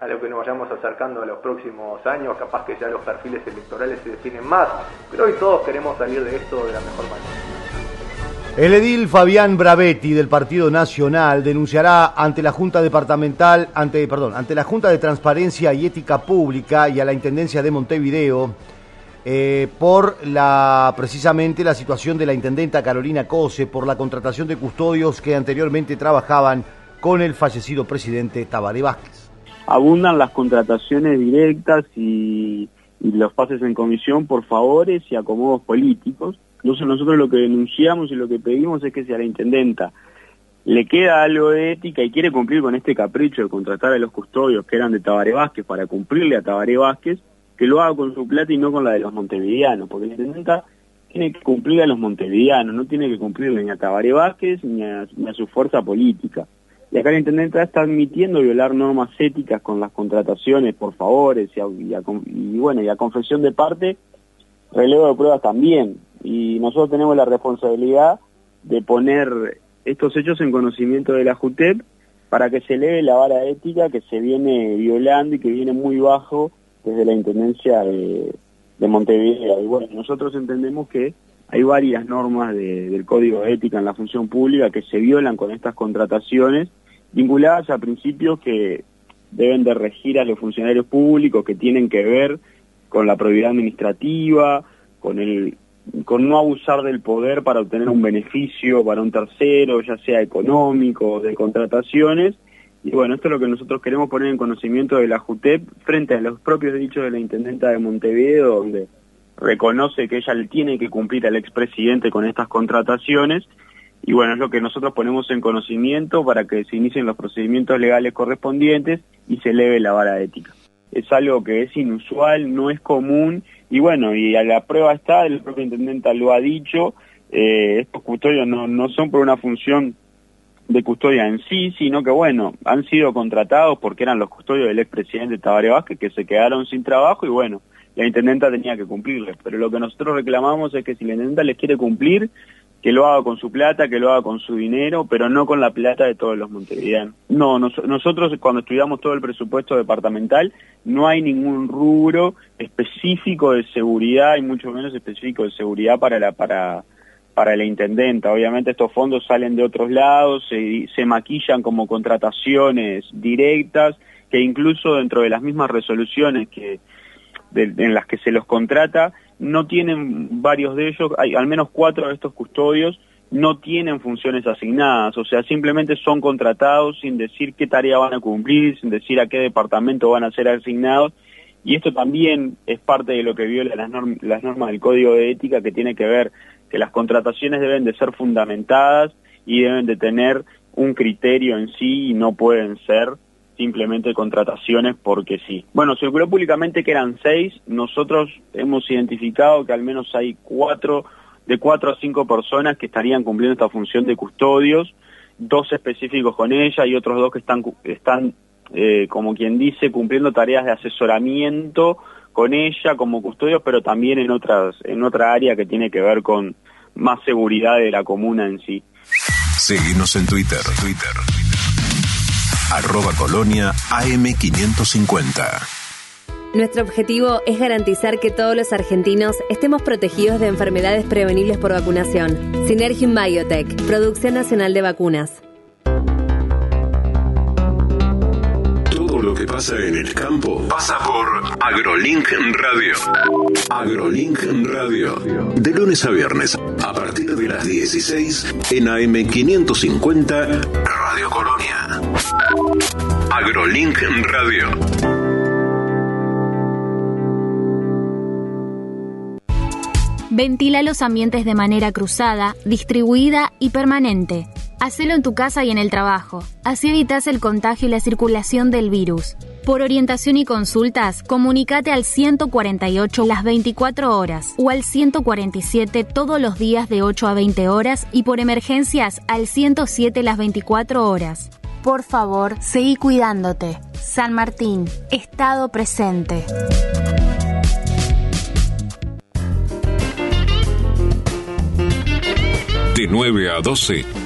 a lo que nos vayamos acercando a los próximos años, capaz que ya los perfiles electorales se definen más, pero hoy todos queremos salir de esto de la mejor manera. El edil Fabián Bravetti del Partido Nacional denunciará ante la Junta Departamental, ante, perdón, ante la Junta de Transparencia y Ética Pública y a la Intendencia de Montevideo eh, por la precisamente la situación de la intendenta Carolina Cose por la contratación de custodios que anteriormente trabajaban con el fallecido presidente Tabaré Vázquez. Abundan las contrataciones directas y, los pases en comisión por favores y acomodos políticos. Entonces nosotros lo que denunciamos y lo que pedimos es que si a la intendenta le queda algo de ética y quiere cumplir con este capricho de contratar a los custodios que eran de Tabaré Vázquez para cumplirle a Tabaré Vázquez, que lo haga con su plata y no con la de los montevideanos, porque la intendenta tiene que cumplir a los montevideanos, no tiene que cumplirle ni a Tabaré Vázquez ni a, ni a su fuerza política. Y acá la intendenta está admitiendo violar normas éticas con las contrataciones por favores y, a, y, y bueno, y a confesión de parte, relevo de pruebas también. Y nosotros tenemos la responsabilidad de poner estos hechos en conocimiento de la JUTEP para que se eleve la vara ética que se viene violando y que viene muy bajo desde la Intendencia de, de Montevideo. Y bueno, nosotros entendemos que hay varias normas de- del Código de Ética en la función pública que se violan con estas contrataciones, vinculadas a principios que deben de regir a los funcionarios públicos, que tienen que ver con la probidad administrativa, con el con no abusar del poder para obtener un beneficio para un tercero, ya sea económico de contrataciones. Y bueno, esto es lo que nosotros queremos poner en conocimiento de la JUTEP frente a los propios dichos de la Intendenta de Montevideo, donde reconoce que ella le tiene que cumplir al expresidente con estas contrataciones. Y bueno, es lo que nosotros ponemos en conocimiento para que se inicien los procedimientos legales correspondientes y se eleve la vara ética. Es algo que es inusual, no es común, y bueno, y a la prueba está, el propio intendente lo ha dicho, eh, estos custodios no, no son por una función de custodia en sí, sino que bueno, han sido contratados porque eran los custodios del expresidente Tabaré Vázquez que se quedaron sin trabajo y bueno, la intendenta tenía que cumplirles. Pero lo que nosotros reclamamos es que si la intendenta les quiere cumplir, que lo haga con su plata, que lo haga con su dinero, pero no con la plata de todos los montevideanos. No, nos- nosotros cuando estudiamos todo el presupuesto departamental, no hay ningún rubro específico de seguridad y mucho menos específico de seguridad para la para para la intendenta. Obviamente estos fondos salen de otros lados, se, maquillan como contrataciones directas, que incluso dentro de las mismas resoluciones que en las que se los contrata, no tienen varios de ellos, al menos cuatro de estos custodios, no tienen funciones asignadas, o sea, simplemente son contratados sin decir qué tarea van a cumplir, sin decir a qué departamento van a ser asignados, y esto también es parte de lo que viola las, las normas del Código de Ética que tiene que ver que las contrataciones deben de ser fundamentadas y deben de tener un criterio en sí y no pueden ser simplemente contrataciones porque sí. Bueno, circuló públicamente que eran seis, nosotros hemos identificado que al menos hay cuatro, de cuatro a cinco personas que estarían cumpliendo esta función de custodios, dos específicos con ella y otros dos que están, están eh, como quien dice, cumpliendo tareas de asesoramiento con ella como custodios, pero también en otras, en otra área que tiene que ver con más seguridad de la comuna en sí. Seguimos en Twitter. Twitter. Arroba Colonia AM550. Nuestro objetivo es garantizar que todos los argentinos estemos protegidos de enfermedades prevenibles por vacunación. Synergium Biotech, Producción Nacional de Vacunas. Todo lo que pasa en el campo pasa por AgroLink Radio. AgroLink Radio. De lunes a viernes, a partir de las 16, en AM550, Radio Colonia. AgroLink Radio. Ventila los ambientes de manera cruzada, distribuida y permanente. Hacelo en tu casa y en el trabajo. Así evitas el contagio y la circulación del virus. Por orientación y consultas, comunícate al 148 las 24 horas o al 147 todos los días de 8 a 20 horas y por emergencias al 107 las 24 horas. Por favor, seguí cuidándote. San Martín, Estado presente. De 9 a 12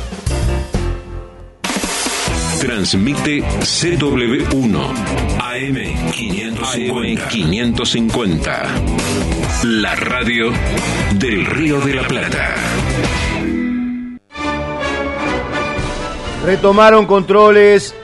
Transmite CW1 AM550. AM550. La radio del Río de la Plata. Retomaron controles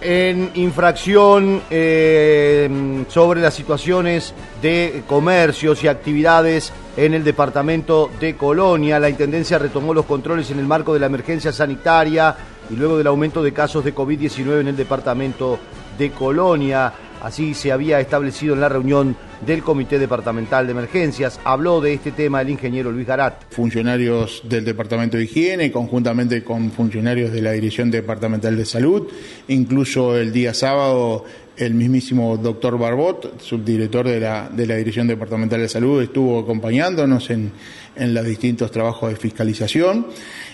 en infracción eh, sobre las situaciones de comercios y actividades en el departamento de Colonia. La Intendencia retomó los controles en el marco de la emergencia sanitaria y luego del aumento de casos de COVID-19 en el departamento de Colonia. Así se había establecido en la reunión del Comité Departamental de Emergencias. Habló de este tema el ingeniero Luis Garat. Funcionarios del Departamento de Higiene, conjuntamente con funcionarios de la Dirección Departamental de Salud, incluso el día sábado el mismísimo doctor Barbot, subdirector de la, de la Dirección Departamental de Salud, estuvo acompañándonos en, en los distintos trabajos de fiscalización.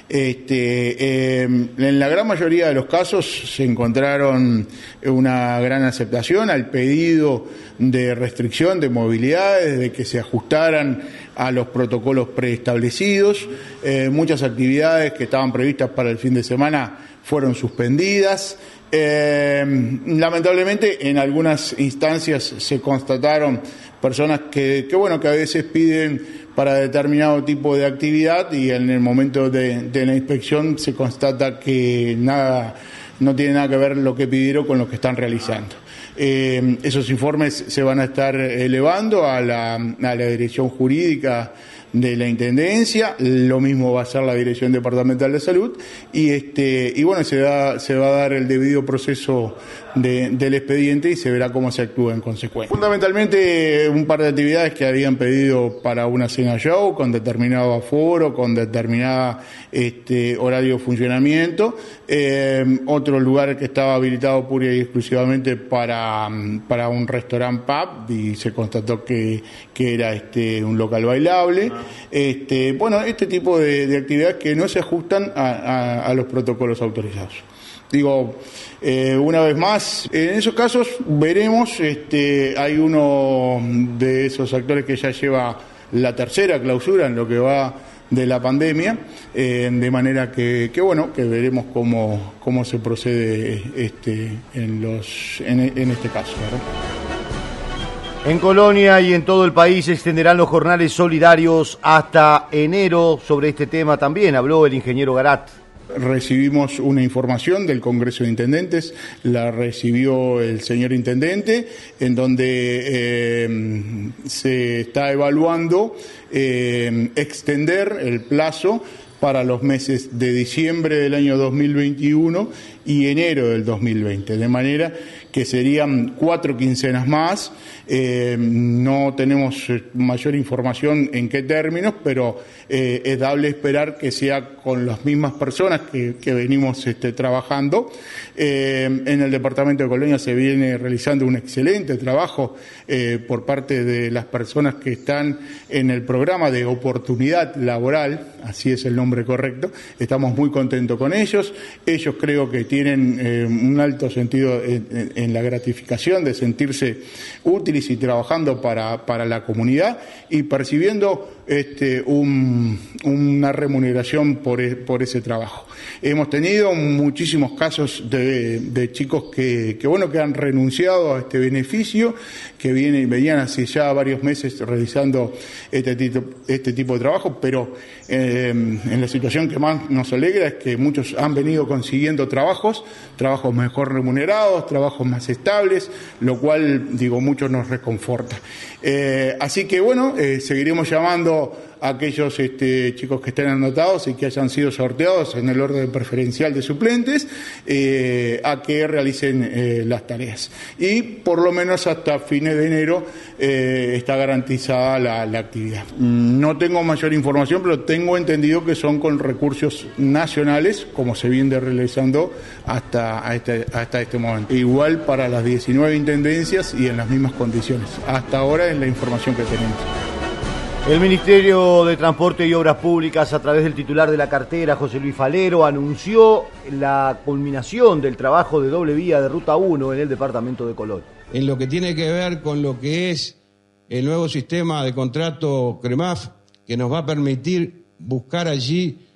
Este, em, en la gran mayoría de los casos se encontraron una gran aceptación al pedido de restricción de movilidades, de que se ajustaran a los protocolos preestablecidos. Eh, muchas actividades que estaban previstas para el fin de semana fueron suspendidas. Em, lamentablemente en algunas instancias se constataron personas que, que, bueno que a veces piden para determinado tipo de actividad y en el momento de, la inspección se constata que nada, no tiene nada que ver lo que pidieron con lo que están realizando. Eh, esos informes se van a estar elevando a la, a la dirección jurídica de la Intendencia, lo mismo va a ser la Dirección Departamental de Salud y este y bueno, se, da, se va a dar el debido proceso del expediente y se verá cómo se actúa en consecuencia. Fundamentalmente un par de actividades que habían pedido para una cena show con determinado aforo, con determinada este, horario de funcionamiento, eh, otro lugar que estaba habilitado pura y exclusivamente para, para un restaurant pub y se constató que, que era este, un local bailable. Este, bueno, este tipo de, actividades que no se ajustan a, los protocolos autorizados. Digo, eh, una vez más, en esos casos veremos, este, hay uno de esos actores que ya lleva la tercera clausura en lo que va de la pandemia, eh, de manera que, bueno, que veremos cómo, cómo se procede este, en, los, en, este caso. En Colonia y en todo el país extenderán los jornales solidarios hasta enero. Sobre este tema también habló el ingeniero Garat. Recibimos una información del Congreso de Intendentes, la recibió el señor Intendente, en donde eh, se está evaluando eh, extender el plazo para los meses de diciembre del año 2021 y enero del 2020, de manera que serían cuatro quincenas más. Eh, no tenemos eh, mayor información en qué términos, pero eh, es dable esperar que sea con las mismas personas que, venimos este, trabajando. en el Departamento de Colonia se viene realizando un excelente trabajo por parte de las personas que están en el programa de oportunidad laboral, así es el nombre correcto. Estamos muy contentos con ellos. Ellos creo que tienen un alto sentido en la gratificación de sentirse útiles y trabajando para, para la comunidad y percibiendo este, una remuneración por, e, por, ese trabajo. Hemos tenido muchísimos casos de, chicos que, bueno, que han renunciado a este beneficio, que vienen, venían hace ya varios meses realizando este tipo, este de trabajo, pero eh, en la situación que más nos alegra es que muchos han venido consiguiendo trabajos, trabajos mejor remunerados, trabajos más estables, lo cual, digo, mucho nos reconforta. Eh, así que bueno, eh, seguiremos llamando aquellos este, chicos que estén anotados y que hayan sido sorteados en el orden preferencial de suplentes eh, a que realicen las tareas. Y por lo menos hasta fines de enero está garantizada la, actividad. No tengo mayor información, pero tengo entendido que son con recursos nacionales, como se viene realizando hasta, este, hasta este momento. Igual para las 19 intendencias y en las mismas condiciones. Hasta ahora la información que tenemos. El Ministerio de Transporte y Obras Públicas, a través del titular de la cartera, José Luis Falero, anunció la culminación del trabajo de doble vía de Ruta 1 en el departamento de Colón. En lo que tiene que ver con lo que es el nuevo sistema de contrato CREMAF, que nos va a permitir buscar allí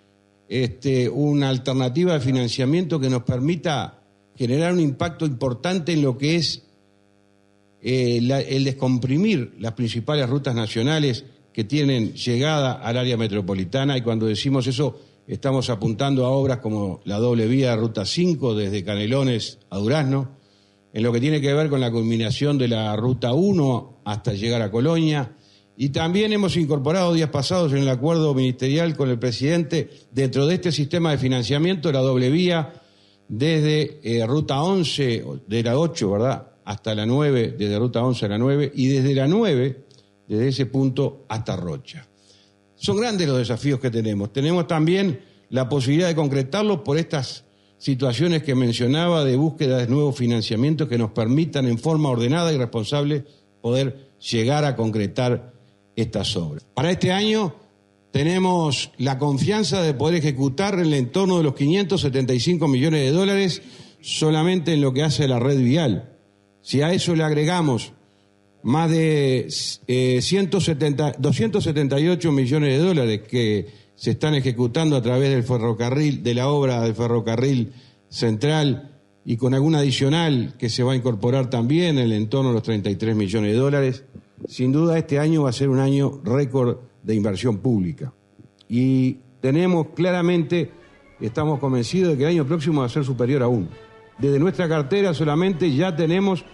este, una alternativa de financiamiento que nos permita generar un impacto importante en lo que es eh, el descomprimir las principales rutas nacionales que tienen llegada al área metropolitana y cuando decimos eso estamos apuntando a obras como la doble vía Ruta 5 desde Canelones a Durazno, en lo que tiene que ver con la culminación de la Ruta 1 hasta llegar a Colonia. Y también hemos incorporado días pasados en el acuerdo ministerial con el presidente dentro de este sistema de financiamiento la doble vía desde eh, Ruta 11, de la 8, ¿verdad? hasta la 9, desde Ruta 11 a la 9, y desde la 9, desde ese punto hasta Rocha. Son grandes los desafíos que tenemos. Tenemos también la posibilidad de concretarlos por estas situaciones que mencionaba de búsqueda de nuevos financiamientos que nos permitan en forma ordenada y responsable poder llegar a concretar estas obras. Para este año tenemos la confianza de poder ejecutar en el entorno de los 575 millones de dólares solamente en lo que hace la red vial. Si a eso le agregamos más de 170, 278 millones de dólares que se están ejecutando a través del ferrocarril, de la obra del ferrocarril central y con algún adicional que se va a incorporar también en el entorno de los 33 millones de dólares. Sin duda este año va a ser un año récord de inversión pública. Y tenemos claramente, estamos convencidos de que el año próximo va a ser superior aún. Desde nuestra cartera solamente ya tenemos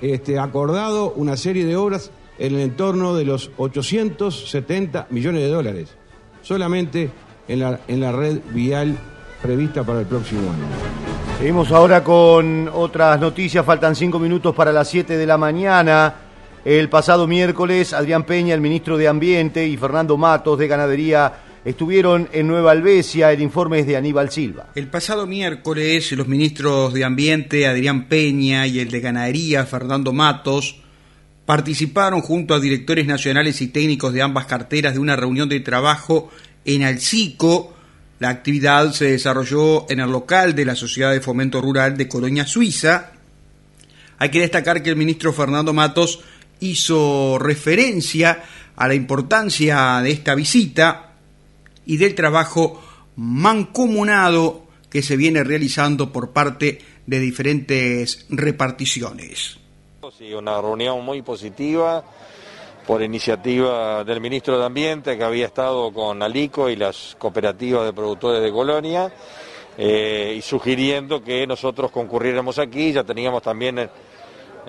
este, acordado una serie de obras en el entorno de los 870 millones de dólares solamente en la, en la red vial prevista para el próximo año. Seguimos ahora con otras noticias, faltan cinco minutos para las 7 de la mañana. El pasado miércoles, Adrián Peña, el ministro de Ambiente, y Fernando Matos, de Ganadería, estuvieron en Nueva Albesia. El informe es de Aníbal Silva. El pasado miércoles, los ministros de Ambiente, Adrián Peña, y el de Ganadería, Fernando Matos, participaron junto a directores nacionales y técnicos de ambas carteras de una reunión de trabajo en Alcico. La actividad se desarrolló en el local de la Sociedad de Fomento Rural de Colonia Suiza. Hay que destacar que el ministro Fernando Matos hizo referencia a la importancia de esta visita y del trabajo mancomunado que se viene realizando por parte de diferentes reparticiones. Sí, una reunión muy positiva por iniciativa del ministro de Ambiente que había estado con Alico y las cooperativas de productores de Colonia eh, y sugiriendo que nosotros concurriéramos aquí. Ya teníamos también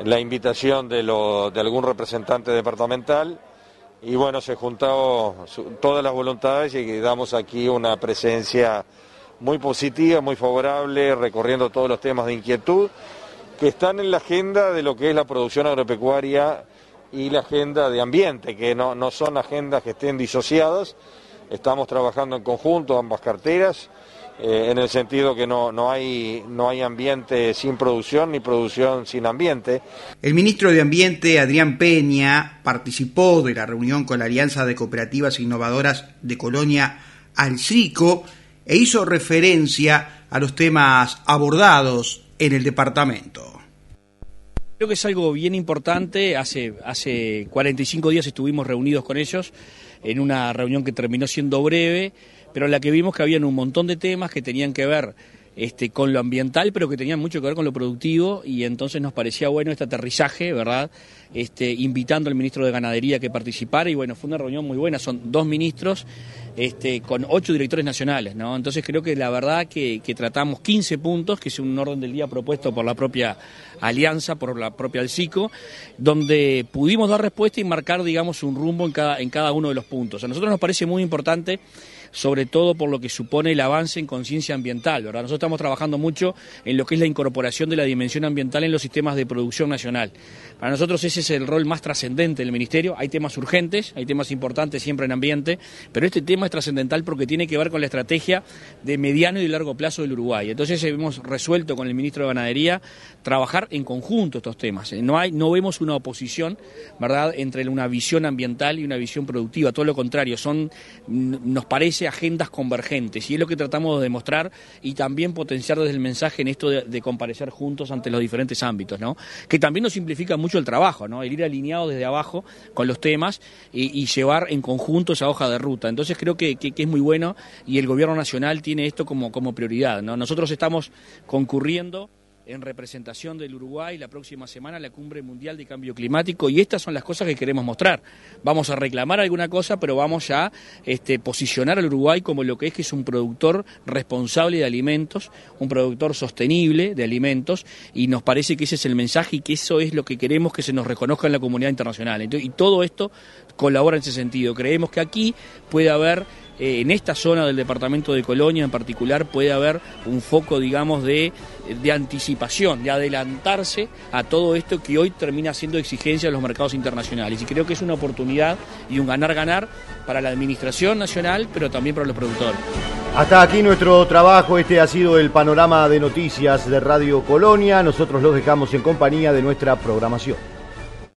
la invitación de, de algún representante departamental y bueno, se juntaron todas las voluntades y damos aquí una presencia muy positiva, muy favorable, recorriendo todos los temas de inquietud que están en la agenda de lo que es la producción agropecuaria y la agenda de ambiente, que no, no son agendas que estén disociadas. Estamos trabajando en conjunto ambas carteras, eh, en el sentido que no, no, hay, no hay ambiente sin producción ni producción sin ambiente. El ministro de Ambiente, Adrián Peña, participó de la reunión con la Alianza de Cooperativas Innovadoras de Colonia Alcico e hizo referencia a los temas abordados en el departamento. Creo que es algo bien importante. Hace, hace 45 días estuvimos reunidos con ellos en una reunión que terminó siendo breve, pero en la que vimos que habían un montón de temas que tenían que ver este, con lo ambiental, pero que tenían mucho que ver con lo productivo, y entonces nos parecía bueno este aterrizaje, ¿verdad? Este, invitando al ministro de Ganadería que participara, y bueno, fue una reunión muy buena, son dos ministros este, con ocho directores nacionales, ¿no? Entonces creo que la verdad que, tratamos 15 puntos, que es un orden del día propuesto por la propia alianza, por la propia Alcico, donde pudimos dar respuesta y marcar, digamos, un rumbo en cada, en cada uno de los puntos. A nosotros nos parece muy importante sobre todo por lo que supone el avance en conciencia ambiental. ¿verdad? Nosotros estamos trabajando mucho en lo que es la incorporación de la dimensión ambiental en los sistemas de producción nacional. Para nosotros ese es el rol más trascendente del Ministerio. Hay temas urgentes, hay temas importantes siempre en ambiente, pero este tema es trascendental porque tiene que ver con la estrategia de mediano y largo plazo del Uruguay. Entonces hemos resuelto con el Ministro de Ganadería trabajar en conjunto estos temas. No, hay, no vemos una oposición ¿verdad? entre una visión ambiental y una visión productiva, todo lo contrario, son, nos parece agendas convergentes y es lo que tratamos de demostrar y también potenciar desde el mensaje en esto de, comparecer juntos ante los diferentes ámbitos, ¿no? que también nos simplifica mucho el trabajo, ¿no? el ir alineado desde abajo con los temas y, llevar en conjunto esa hoja de ruta. Entonces creo que, que, es muy bueno y el gobierno nacional tiene esto como, como prioridad. ¿no? Nosotros estamos concurriendo en representación del Uruguay la próxima semana la Cumbre Mundial de Cambio Climático y estas son las cosas que queremos mostrar. Vamos a reclamar alguna cosa, pero vamos a este, posicionar al Uruguay como lo que es que es un productor responsable de alimentos, un productor sostenible de alimentos y nos parece que ese es el mensaje y que eso es lo que queremos que se nos reconozca en la comunidad internacional. y todo esto colabora en ese sentido. Creemos que aquí puede haber eh, en esta zona del departamento de Colonia en particular puede haber un foco, digamos, de, de anticipación, de adelantarse a todo esto que hoy termina siendo exigencia de los mercados internacionales. Y creo que es una oportunidad y un ganar-ganar para la administración nacional, pero también para los productores. Hasta aquí nuestro trabajo, este ha sido el panorama de noticias de Radio Colonia, nosotros los dejamos en compañía de nuestra programación.